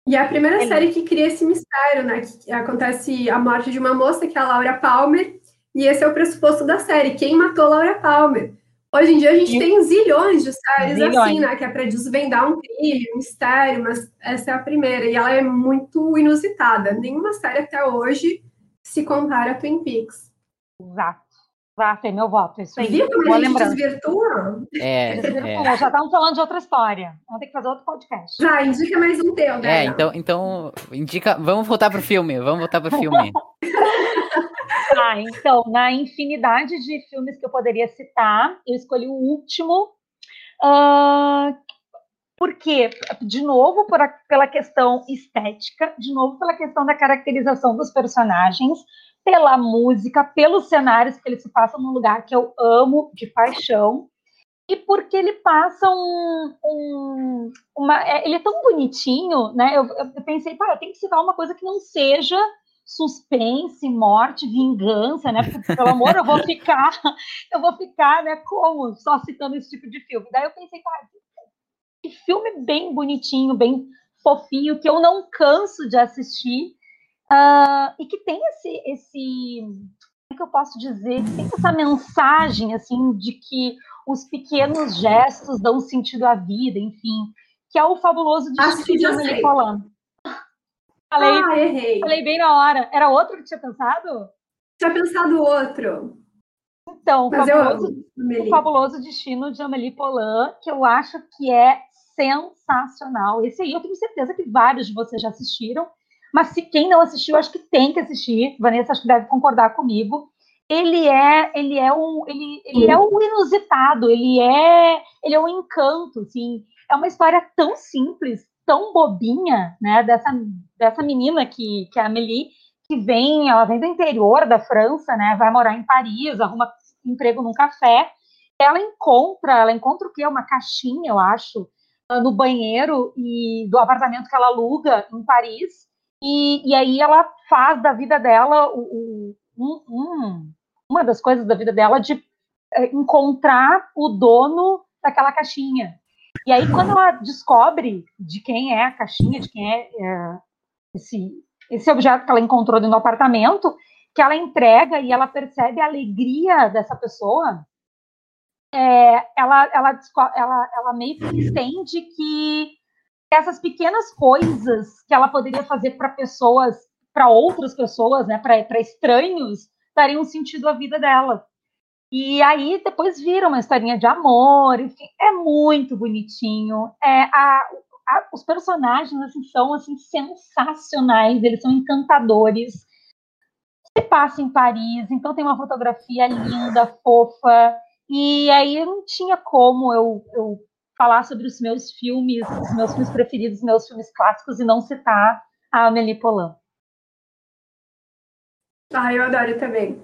E é a primeira Ele- série que cria esse mistério, né? Que acontece a morte de uma moça, que é a Laura Palmer, e esse é o pressuposto da série. Quem matou Laura Palmer? Hoje em dia a gente E- tem zilhões de séries Zilhões. assim, né? Que é para desvendar um crime, um mistério, mas essa é a primeira. E ela é muito inusitada. Nenhuma série até hoje se compara a Twin Peaks. Exato. Exato, é meu voto. Isso aí. Viu como Boa a gente lembrança. desvirtua? É, é. Já estávamos falando de outra história. Vamos ter que fazer outro podcast. Já, indica mais um teu, né? É, então, então indica. Vamos voltar pro filme. Vamos voltar pro filme. Ah, então, na infinidade de filmes que eu poderia citar, eu escolhi o último. ah, por quê? De novo, por a- pela questão estética, de novo, pela questão da caracterização dos personagens, pela música, pelos cenários, que eles se passam num lugar que eu amo de paixão. e porque ele passa um, um uma, é, ele é tão bonitinho, né? Eu, eu pensei, pá, eu tenho que citar uma coisa que não seja suspense, morte, vingança, né? Porque, pelo amor, eu vou ficar, eu vou ficar, né? Como só citando esse tipo de filme. Daí eu pensei, pá, filme bem bonitinho, bem fofinho, que eu não canso de assistir uh, e que tem esse, esse, como é que eu posso dizer, que tem essa mensagem assim de que os pequenos gestos dão sentido à vida, enfim, que é o fabuloso destino de Amélie Poulain. Falei, ah, errei. Falei bem na hora. Era outro que tinha pensado? Tinha pensado outro. Então, o fabuloso, o fabuloso Destino de Amélie Poulain, que eu acho que é sensacional. Esse aí eu tenho certeza que vários de vocês já assistiram, mas se quem não assistiu, acho que tem que assistir. Vanessa acho que deve concordar comigo. Ele é, ele é um, ele, ele é um inusitado, ele é, ele é um encanto, assim. É uma história tão simples, tão bobinha, né, dessa, dessa menina que, que é a Amélie, que vem, ela vem do interior da França, né, vai morar em Paris, arruma emprego num café, ela encontra, ela encontra o quê? Uma caixinha, eu acho, no banheiro e do apartamento que ela aluga em Paris, e, e aí ela faz da vida dela o, o, um, um, uma das coisas da vida dela de é, encontrar o dono daquela caixinha. E aí, quando ela descobre de quem é a caixinha, de quem é, é esse, esse objeto que ela encontrou no apartamento, que ela entrega e ela percebe a alegria dessa pessoa, é, ela, ela, ela, ela meio que entende que essas pequenas coisas que ela poderia fazer para pessoas, para outras pessoas, né, para estranhos, dariam sentido à vida dela. E aí depois vira uma historinha de amor, enfim, é muito bonitinho. É, a, a, os personagens assim, são assim, sensacionais, eles são encantadores. Se passa em Paris, então tem uma fotografia linda, fofa. E aí não tinha como eu, eu falar sobre os meus filmes, os meus filmes preferidos, os meus filmes clássicos e não citar a Amélie Poulain. Ah, eu adoro também.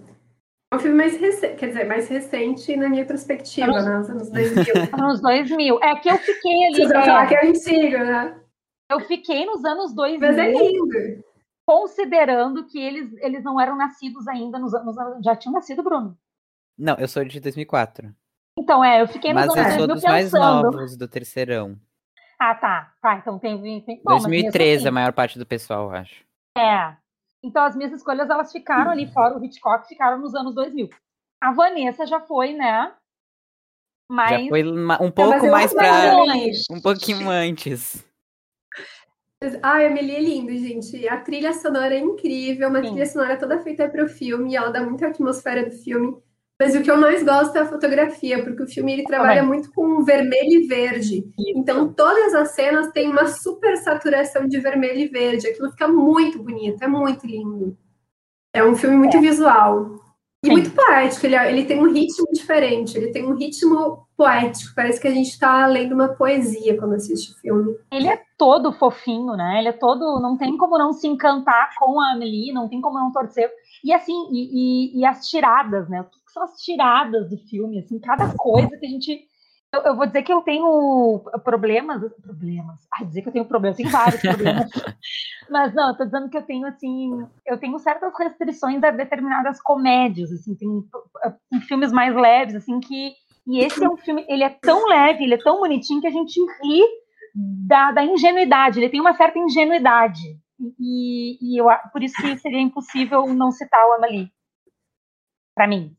É um filme mais recente, quer dizer, mais recente na minha perspectiva, né? Nos anos 2000. Anos 2000. É que eu fiquei ali. Você vai falar que é antigo, né? Eu fiquei nos anos 2000. Mas é lindo. Considerando que eles, eles não eram nascidos ainda nos anos. Já tinham nascido, Bruno? Não, eu sou de 2004. Então, é, eu fiquei nos Mas anos eu sou dos mais novos do terceirão. Ah, tá. Tá, então tem. tem... Bom, 2013, assim, a maior parte do pessoal, eu acho. É. Então, as minhas escolhas, elas ficaram ali fora, o Hitchcock ficaram nos anos 2000. A Vanessa já foi, né? Mas... Já foi um pouco mais pra... Um pouquinho antes. Ai, a Amelie é lindo, gente. A trilha sonora é incrível, uma Sim. trilha sonora toda feita para o filme, ela dá muita atmosfera do filme. Mas o que eu mais gosto é a fotografia, porque o filme ele trabalha muito com vermelho e verde. Então todas as cenas têm uma super saturação de vermelho e verde. Aquilo fica muito bonito, é muito lindo. É um filme muito é. visual. E Sim. muito poético, ele, ele tem um ritmo diferente, ele tem um ritmo poético, parece que a gente está lendo uma poesia quando assiste o filme. Ele é todo fofinho, né? Ele é todo. Não tem como não se encantar com a Amelie, não tem como não torcer. E assim, e, e, e as tiradas, né? As tiradas do filme, assim, cada coisa que a gente. Eu, eu, vou dizer que eu tenho problemas. Problemas. Ai, dizer que eu tenho problemas, tem vários problemas. Mas não, eu tô dizendo que eu tenho, assim, eu tenho certas restrições a determinadas comédias, assim, tem, tem filmes mais leves, assim, que. E esse é um filme, ele é tão leve, ele é tão bonitinho que a gente ri da, da ingenuidade, ele tem uma certa ingenuidade. E, e eu, por isso que seria impossível não citar o Amelie. Para mim.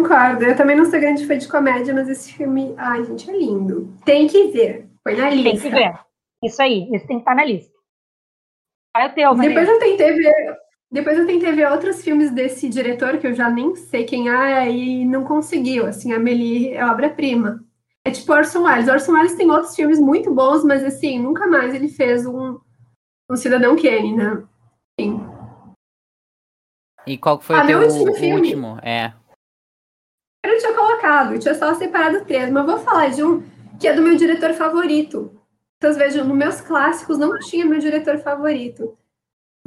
Concordo. Eu também não sou grande fã de comédia, mas esse filme, ai, gente, é lindo. Tem que ver. Foi na lista. Tem que ver. Isso aí, esse tem que estar na lista. Aí o teu, Depois eu tentei ver. Depois eu tentei ver outros filmes desse diretor, que eu já nem sei quem é, e não conseguiu. Assim, a Amelie é obra-prima. É tipo Orson Welles. Orson Welles tem outros filmes muito bons, mas assim, nunca mais ele fez um, um Cidadão Kane, né? Sim. E qual foi ah, o teu último? É. Eu não tinha colocado, tinha só separado três, mas vou falar de um que é do meu diretor favorito. Vocês vejam, nos meus clássicos não tinha meu diretor favorito.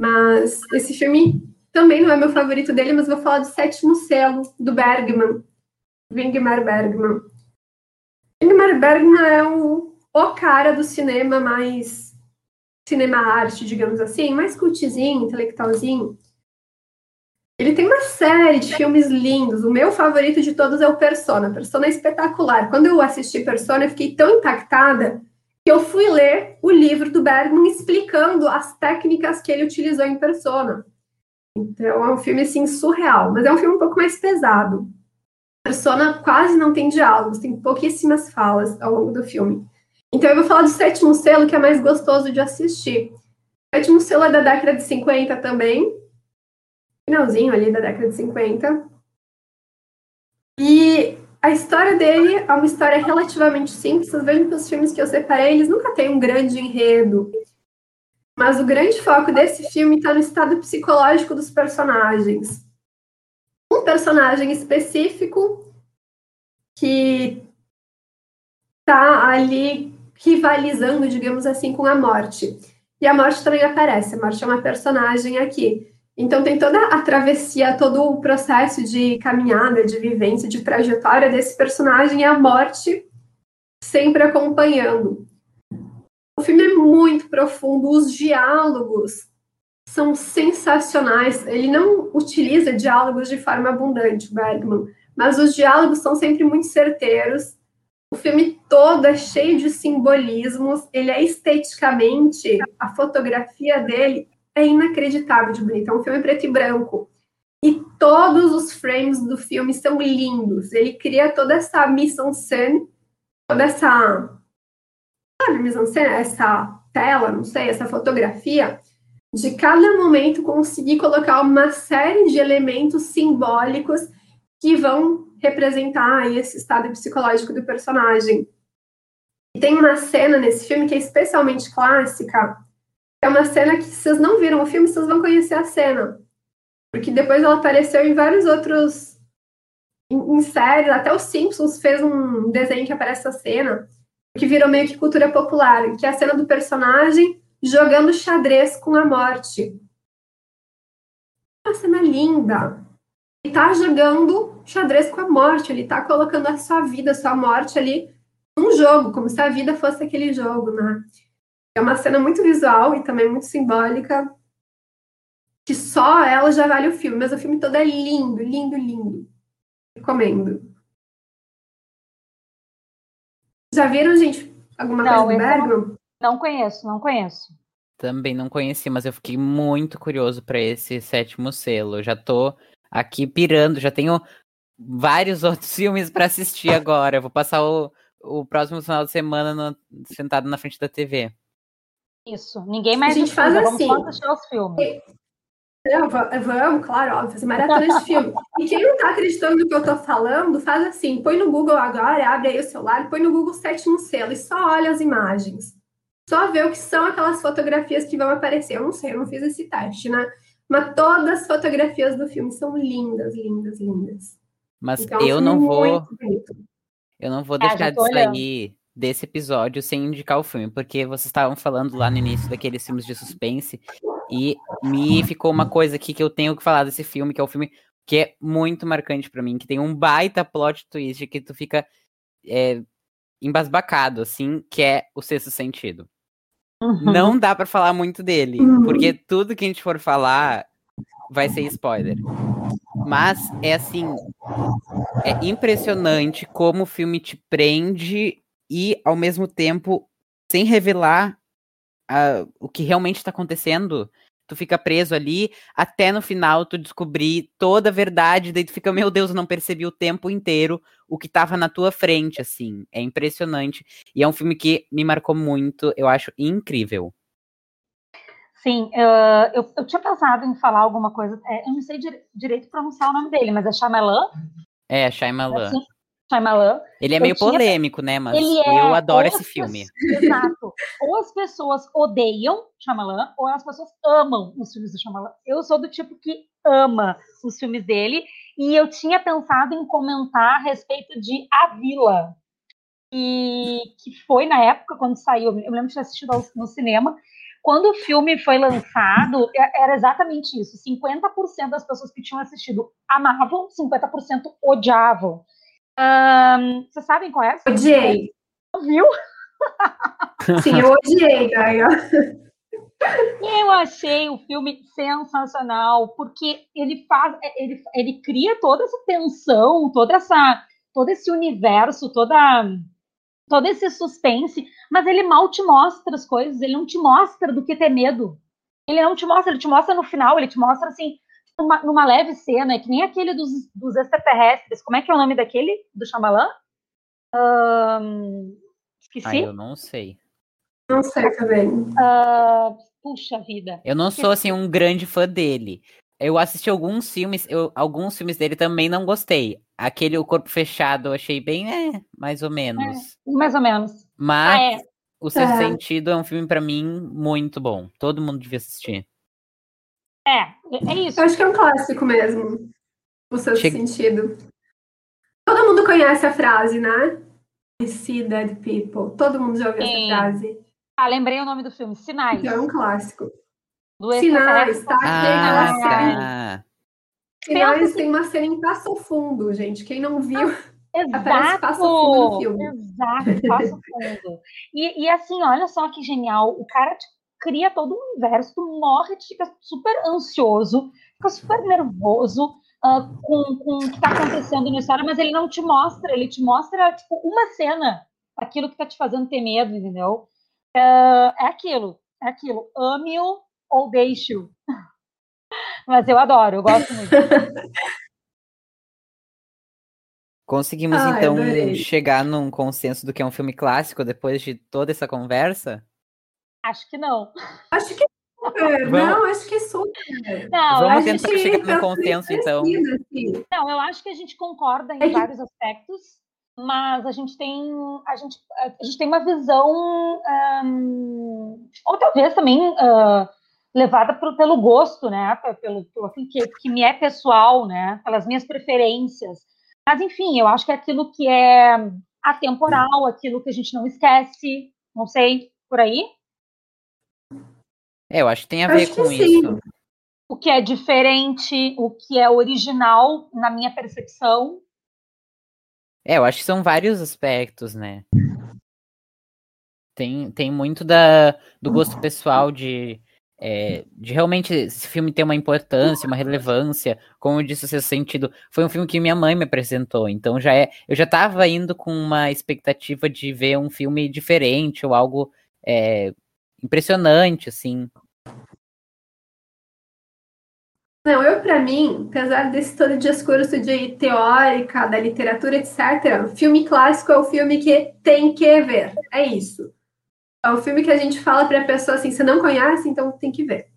Mas esse filme também não é meu favorito dele, mas vou falar do Sétimo Selo, do Bergman, Ingmar Bergman. Ingmar Bergman é o, o cara do cinema mais cinema arte, digamos assim, mais cultizinho, intelectualzinho. Ele tem uma série de filmes lindos. O meu favorito de todos é o Persona. Persona é espetacular. Quando eu assisti Persona, eu fiquei tão impactada que eu fui ler o livro do Bergman explicando as técnicas que ele utilizou em Persona. Então é um filme assim surreal, mas é um filme um pouco mais pesado. Persona quase não tem diálogos, tem pouquíssimas falas ao longo do filme. Então eu vou falar do sétimo selo, que é mais gostoso de assistir. O sétimo selo é da década de 50 também, finalzinho ali da década de 50. E a história dele é uma história relativamente simples. Vocês vejam que os filmes que eu separei, eles nunca têm um grande enredo. Mas o grande foco desse filme está no estado psicológico dos personagens. Um personagem específico que está ali rivalizando, digamos assim, com a morte. E a morte também aparece. A morte é uma personagem aqui. Então tem toda a travessia, todo o processo de caminhada, de vivência, de trajetória desse personagem e a morte sempre acompanhando. O filme é muito profundo, os diálogos são sensacionais. Ele não utiliza diálogos de forma abundante, Bergman, mas os diálogos são sempre muito certeiros. O filme todo é cheio de simbolismos, ele é esteticamente, a fotografia dele é inacreditável de bonito. É um filme preto e branco. E todos os frames do filme são lindos. Ele cria toda essa mise-en-scène, toda essa. Sabe, mise-en-scène? Essa tela, não sei, essa fotografia, de cada momento conseguir colocar uma série de elementos simbólicos que vão representar esse estado psicológico do personagem. E tem uma cena nesse filme que é especialmente clássica, é uma cena que, se vocês não viram o filme, vocês vão conhecer a cena. Porque depois ela apareceu em vários outros. Em, em séries, até os Simpsons fez um desenho que aparece essa cena, que virou meio que cultura popular, que é a cena do personagem jogando xadrez com a morte. Uma cena linda. Ele tá jogando xadrez com a morte, ele tá colocando a sua vida, a sua morte ali num jogo, como se a vida fosse aquele jogo, né? É uma cena muito visual e também muito simbólica, que só ela já vale o filme, mas o filme todo é lindo, lindo, lindo. Recomendo. Já viram, gente, alguma não, coisa do Bergman? Não, não conheço, não conheço. Também não conheci, mas eu fiquei muito curioso para esse sétimo selo. Já tô aqui pirando, já tenho vários outros filmes para assistir agora. Eu vou passar o, o próximo final de semana no, sentado na frente da TV. Isso, ninguém mais a gente faz assim. Vamos assistir os filmes. Não, vamos, claro, óbvio, fazer maratona de filme. E quem não tá acreditando no que eu tô falando, faz assim, põe no Google agora, abre aí o celular, põe no Google sétimo selo e só olha as imagens. Só vê o que são aquelas fotografias que vão aparecer. Eu não sei, eu não fiz esse teste, né? Mas todas as fotografias do filme são lindas, lindas, lindas. Mas então, eu não vou. Eu não vou é, deixar de sair desse episódio sem indicar o filme, porque vocês estavam falando lá no início daqueles filmes de suspense e me ficou uma coisa aqui que eu tenho que falar desse filme, que é o um filme que é muito marcante para mim, que tem um baita plot twist que tu fica é, embasbacado, assim, que é o Sexto Sentido. Uhum. Não dá para falar muito dele, uhum. porque tudo que a gente for falar vai ser spoiler. Mas é assim, é impressionante como o filme te prende e, ao mesmo tempo, sem revelar uh, o que realmente está acontecendo, tu fica preso ali até no final tu descobrir toda a verdade, daí tu fica, meu Deus, eu não percebi o tempo inteiro o que estava na tua frente, assim. É impressionante. E é um filme que me marcou muito, eu acho incrível. Sim, uh, eu, eu, tinha pensado em falar alguma coisa, é, eu não sei dire direito pronunciar o nome dele, mas é Shyamalan? É, Shyamalan. Assim, Shyamalan. Ele é meio tinha... polêmico, né? Mas é... eu adoro esse filme. Exato. ou as pessoas odeiam Shyamalan, ou as pessoas amam os filmes do Shyamalan. Eu sou do tipo que ama os filmes dele, e eu tinha pensado em comentar a respeito de A Vila, e que foi na época quando saiu, eu lembro de ter assistido no cinema, quando o filme foi lançado, era exatamente isso. 50% das pessoas que tinham assistido amavam, 50% odiavam. Um, vocês sabem qual é? Odiei. Viu? Sim, eu odiei, Gaia. Eu achei o filme sensacional, porque ele faz, ele, ele cria toda essa tensão, toda essa, todo esse universo, toda, todo esse suspense, mas ele mal te mostra as coisas, ele não te mostra do que ter medo. Ele não te mostra, ele te mostra no final, ele te mostra assim, numa, numa leve cena, é que nem aquele dos, dos extraterrestres. Como é que é o nome daquele? Do Shyamalan? Um, esqueci. Ai, eu não sei. Não sei também. Uh, puxa vida. Eu não sou assim um grande fã dele. Eu assisti alguns filmes, eu, alguns filmes dele também não gostei. Aquele O Corpo Fechado eu achei bem, é, mais ou menos. É, mais ou menos. Mas Ah, é. O Sexto É. Sentido é um filme pra mim muito bom. Todo mundo devia assistir. É, é isso. Eu acho que é um clássico mesmo. O seu Chega- sentido. Todo mundo conhece a frase, né? I see dead people. Todo mundo já ouviu Sim. essa frase. Ah, lembrei o nome do filme, Sinais. Então é um clássico. Do Sinais, tá? Tem Ah, cena. tá. Sinais Pensa tem uma cena em Passo Fundo, gente. Quem não viu, Aparece Exato! Passo Fundo no filme. Exato, Passo Fundo. E, e assim, olha só que genial. O cara te cria todo um universo, tu morre, tu fica super ansioso, fica super nervoso ah, com, com o que tá acontecendo na história, mas ele não te mostra, ele te mostra, tipo, uma cena, aquilo que tá te fazendo ter medo, entendeu? Ah, é aquilo, é aquilo. Ame-o ou deixe-o. Mas eu adoro, eu gosto muito. Conseguimos Ai, então adorei. chegar num consenso do que é um filme clássico depois de toda essa conversa? Acho que não. acho que é, Vamos- não, acho que super. Não, eu Vamos acho tentar que- chegar tá consenso, então. assim. Não, eu acho que a gente concorda em É vários aspectos, mas a gente tem a gente, a gente tem uma visão ahn, ou talvez também ah, levada pro- pelo gosto, né? Pe- Pelo, pelo aquilo que, que me é pessoal, né? Pelas minhas preferências. Mas enfim, eu acho que é aquilo que é atemporal, aquilo que a gente não esquece, não sei, por aí. É, eu acho que tem a Acho ver que com sim. isso. O que é diferente, o que é original na minha percepção. É, eu acho que são vários aspectos, né? Tem, tem muito da, do gosto pessoal de, é, de realmente esse filme ter uma importância, uma relevância. Como eu disse, o seu sentido. Foi um filme que minha mãe me apresentou, então já é. Eu já tava indo com uma expectativa de ver um filme diferente ou algo é, impressionante, assim. Não, eu, pra mim, apesar desse todo discurso de teórica, da literatura, etc., filme clássico é o filme que tem que ver. É isso. É o filme que a gente fala pra pessoa assim, você não conhece, então tem que ver.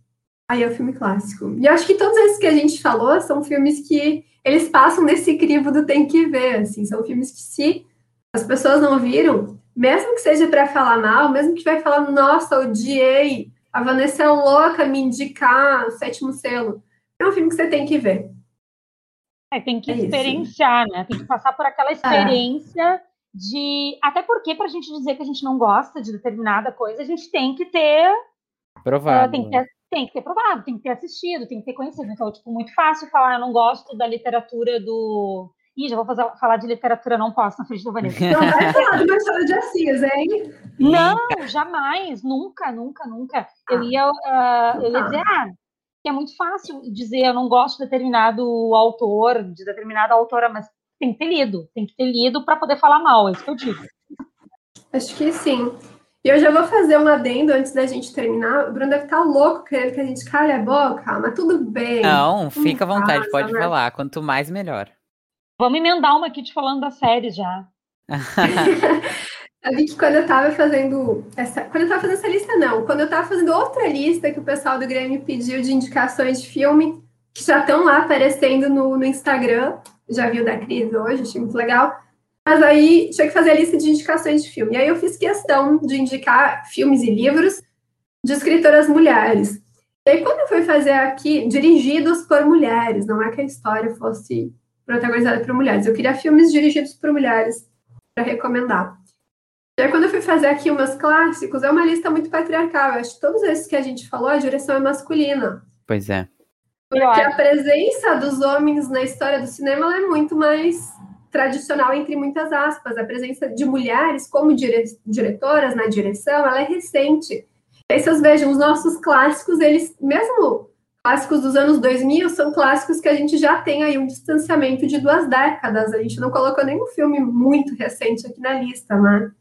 Aí é o filme clássico. E acho que todos esses que a gente falou são filmes que eles passam nesse crivo do tem que ver, assim. São filmes que se as pessoas não viram, mesmo que seja pra falar mal, mesmo que vai falar, nossa, odiei, a Vanessa é louca me indicar o sétimo selo. É um filme que você tem que ver. É, tem que É isso. experienciar, né? Tem que passar por aquela experiência de. Até porque, para a gente dizer que a gente não gosta de determinada coisa, a gente tem que ter. ah, Provado. tem, que ter tem que ter provado, tem que ter assistido, tem que ter conhecido. Então, tipo, muito fácil falar, eu não gosto da literatura do. Ih, já vou fazer, falar de literatura, não posso na frente do Vanessa. Não vai falar do Machado de Assis, hein? Não, jamais, nunca, nunca, nunca. Eu ia, ah, eu ia Ah. dizer, ah, que é muito fácil dizer eu não gosto de determinado autor, de determinada autora, mas tem que ter lido, tem que ter lido para poder falar mal, é isso que eu digo. Acho que sim. E eu já vou fazer um adendo antes da gente terminar. O Bruno deve estar louco querendo que a gente calhe a boca, mas tudo bem. Não, fica à vontade, pode né? falar. Quanto mais, melhor. Vamos emendar uma aqui te falando da série já. Vi que quando eu tava fazendo essa. Quando eu tava fazendo essa lista, não. Quando eu tava fazendo outra lista que o pessoal do Grêmio pediu de indicações de filme, que já estão lá aparecendo no, no Instagram. Já vi o da Cris hoje, achei muito legal. Mas aí tinha que fazer a lista de indicações de filme. E aí eu fiz questão de indicar filmes e livros de escritoras mulheres. E aí, quando eu fui fazer aqui, dirigidos por mulheres, não é que a história fosse protagonizada por mulheres. Eu queria filmes dirigidos por mulheres para recomendar. E aí, quando eu fui fazer aqui umas clássicos, é uma lista muito patriarcal. Eu acho que todos esses que a gente falou, a direção é masculina. Pois é. Porque a presença dos homens na história do cinema ela é muito mais tradicional entre muitas aspas. A presença de mulheres como dire diretoras na direção, ela é recente. E aí vocês vejam, os nossos clássicos, eles, mesmo clássicos dos anos 2000, são clássicos que a gente já tem aí um distanciamento de duas décadas. A gente não colocou nenhum filme muito recente aqui na lista, né?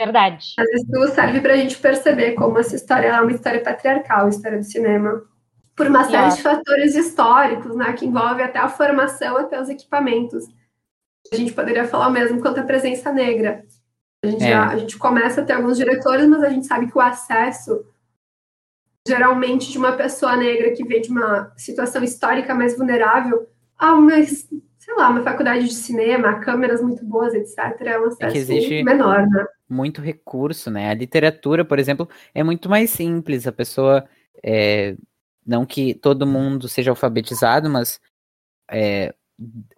Verdade. Mas isso serve para a gente perceber como essa história é uma história patriarcal, a história do cinema. Por uma série de fatores históricos, né? Que envolve até a formação, até os equipamentos. A gente poderia falar o mesmo quanto a presença negra. A gente, é. já, a gente começa a ter alguns diretores, mas a gente sabe que o acesso, geralmente de uma pessoa negra que vem de uma situação histórica mais vulnerável, a uma, sei lá, uma faculdade de cinema, câmeras muito boas, etc., é um acesso é menor, né? Muito recurso, né? A literatura, por exemplo, é muito mais simples. A pessoa, é, não que todo mundo seja alfabetizado, mas é,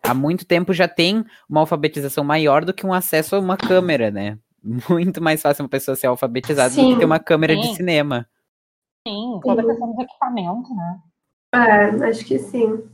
há muito tempo já tem uma alfabetização maior do que um acesso a uma câmera, né? Muito mais fácil uma pessoa ser alfabetizada sim, do que ter uma câmera sim. de cinema. Sim, toda a questão dos equipamentos, né? É, acho que sim.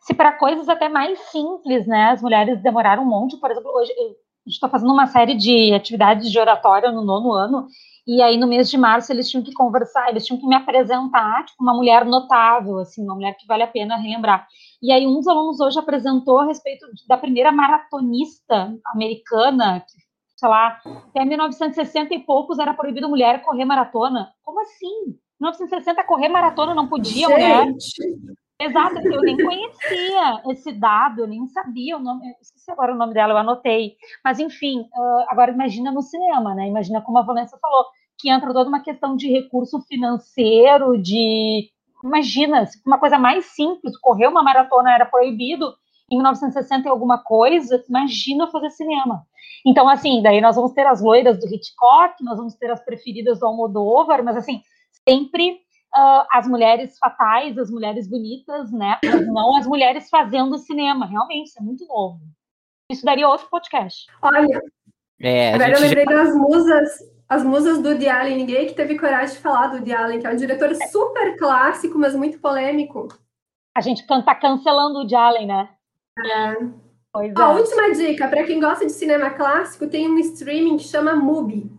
Se para coisas até mais simples, né? As mulheres demoraram um monte, por exemplo, hoje eu estou fazendo uma série de atividades de oratória no nono ano, e aí no mês de março eles tinham que conversar, eles tinham que me apresentar, tipo, uma mulher notável, assim, uma mulher que vale a pena relembrar. E aí um dos alunos hoje apresentou a respeito da primeira maratonista americana, que, sei lá, até 1960 e poucos era proibido mulher correr maratona. Como assim? 1960 correr maratona não podia, mulher? Exato, eu nem conhecia esse dado, eu nem sabia o nome, esqueci agora o nome dela, eu anotei. Mas, enfim, agora imagina no cinema, né? Imagina como a Valência falou, que entra toda uma questão de recurso financeiro, de Imagina, se uma coisa mais simples, correr uma maratona era proibido em 1960 e alguma coisa, imagina fazer cinema. Então, assim, daí nós vamos ter as loiras do Hitchcock, nós vamos ter as preferidas do Almodóvar, mas, assim, sempre uh, as mulheres fatais, as mulheres bonitas, né? Mas não as mulheres fazendo cinema. Realmente, isso é muito novo. Isso daria outro podcast. Olha, é, agora eu lembrei já... das musas as musas do Woody Allen, ninguém que teve coragem de falar do Woody Allen, que é um diretor super clássico, mas muito polêmico. A gente tá cancelando o Woody Allen, né? É. Pois é. Última dica, para quem gosta de cinema clássico, tem um streaming que chama Mubi.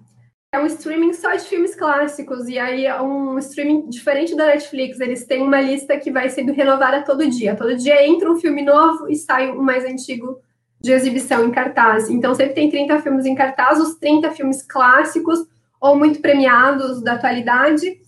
É um streaming só de filmes clássicos, e aí é um streaming diferente da Netflix. Eles têm uma lista que vai sendo renovada todo dia. Todo dia entra um filme novo e sai um mais antigo de exibição em cartaz. Então, sempre tem 30 filmes em cartaz, os 30 filmes clássicos ou muito premiados da atualidade.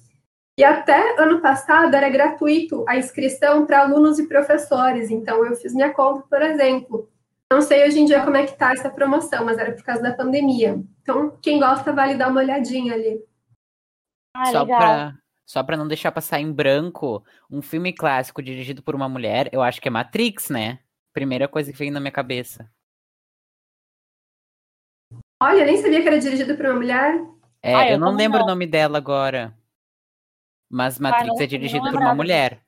E até ano passado era gratuito a inscrição para alunos e professores. Então, eu fiz minha conta, por exemplo. Não sei hoje em dia como é que está essa promoção, mas era por causa da pandemia. Então, quem gosta vale dar uma olhadinha ali. Ah, só para só para não deixar passar em branco, um filme clássico dirigido por uma mulher, eu acho que é Matrix, né? Primeira coisa que veio na minha cabeça. Olha, nem sabia que era dirigido por uma mulher. É, ah, eu, eu não lembro não. o nome dela agora. Mas Matrix ah, é dirigido por uma mulher.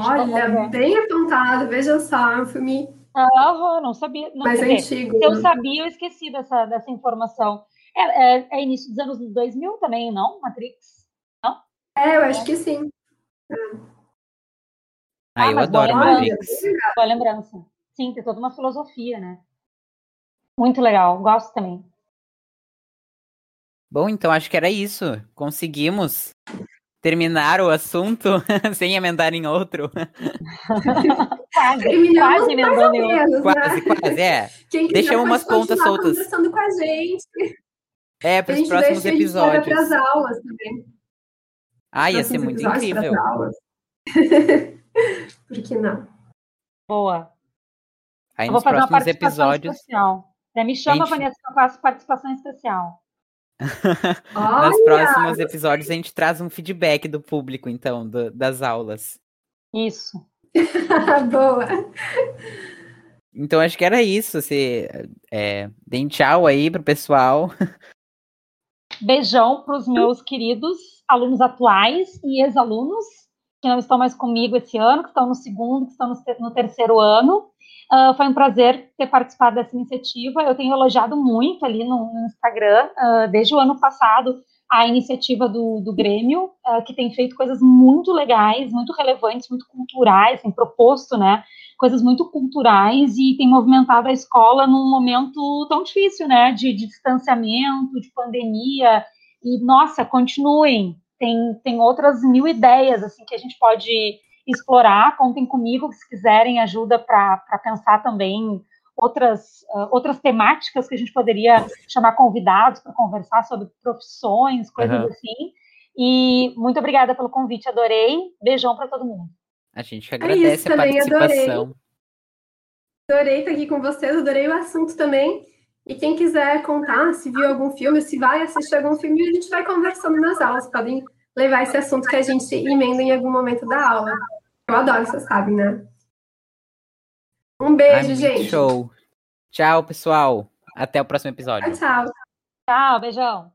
Olha, bem apontado, veja só, é um filme. Ah, não sabia. Não, mais antigo. Se eu sabia, eu esqueci dessa, dessa informação. É, é, é, início dos anos 2000 também, não? Matrix? Não? É, eu acho que sim. É. Ah, eu adoro boa Matrix. Boa lembrança. Sim, tem toda uma filosofia, né? Muito legal, gosto também. Bom, então acho que era isso. Conseguimos terminar o assunto sem emendar em outro. quase, quase emendando em outro. Né? Quase, quase, é. Deixa umas pontas soltas. conversando com a gente. É, para os próximos episódios. Para as aulas também. Ah, ia ser muito incrível. Por que não? Boa. Aí eu nos próximos episódios. Especial. me chama, gente... Vanessa, que eu faço participação especial. Nos próximos episódios a gente traz um feedback do público, então, do, das aulas. Isso. Boa. Então acho que era isso. Se, é, deem tchau aí pro pessoal. Beijão para os meus queridos alunos atuais e ex-alunos que não estão mais comigo esse ano, que estão no segundo, que estão no, terceiro ano. Uh, foi um prazer ter participado dessa iniciativa. Eu tenho elogiado muito ali no, no Instagram, uh, desde o ano passado, a iniciativa do, do Grêmio, uh, que tem feito coisas muito legais, muito relevantes, muito culturais, tem proposto, né, coisas muito culturais e tem movimentado a escola num momento tão difícil, né, de, de distanciamento, de pandemia, e, nossa, continuem, tem, tem outras mil ideias, assim, que a gente pode explorar, contem comigo se quiserem ajuda para pensar também outras, uh, outras temáticas que a gente poderia chamar convidados para conversar sobre profissões, coisas uhum. assim. E muito obrigada pelo convite, adorei. Beijão para todo mundo. A gente agradece é isso, a participação. Adorei. adorei estar aqui com vocês, adorei o assunto também. E quem quiser contar se viu algum filme, se vai assistir algum filme, a gente vai conversando nas aulas. Podem levar esse assunto que a gente emenda em algum momento da aula. Eu adoro, você sabe, né? Um beijo, Ai, gente. Show. Tchau, pessoal. Até o próximo episódio. Tchau. Tchau, beijão.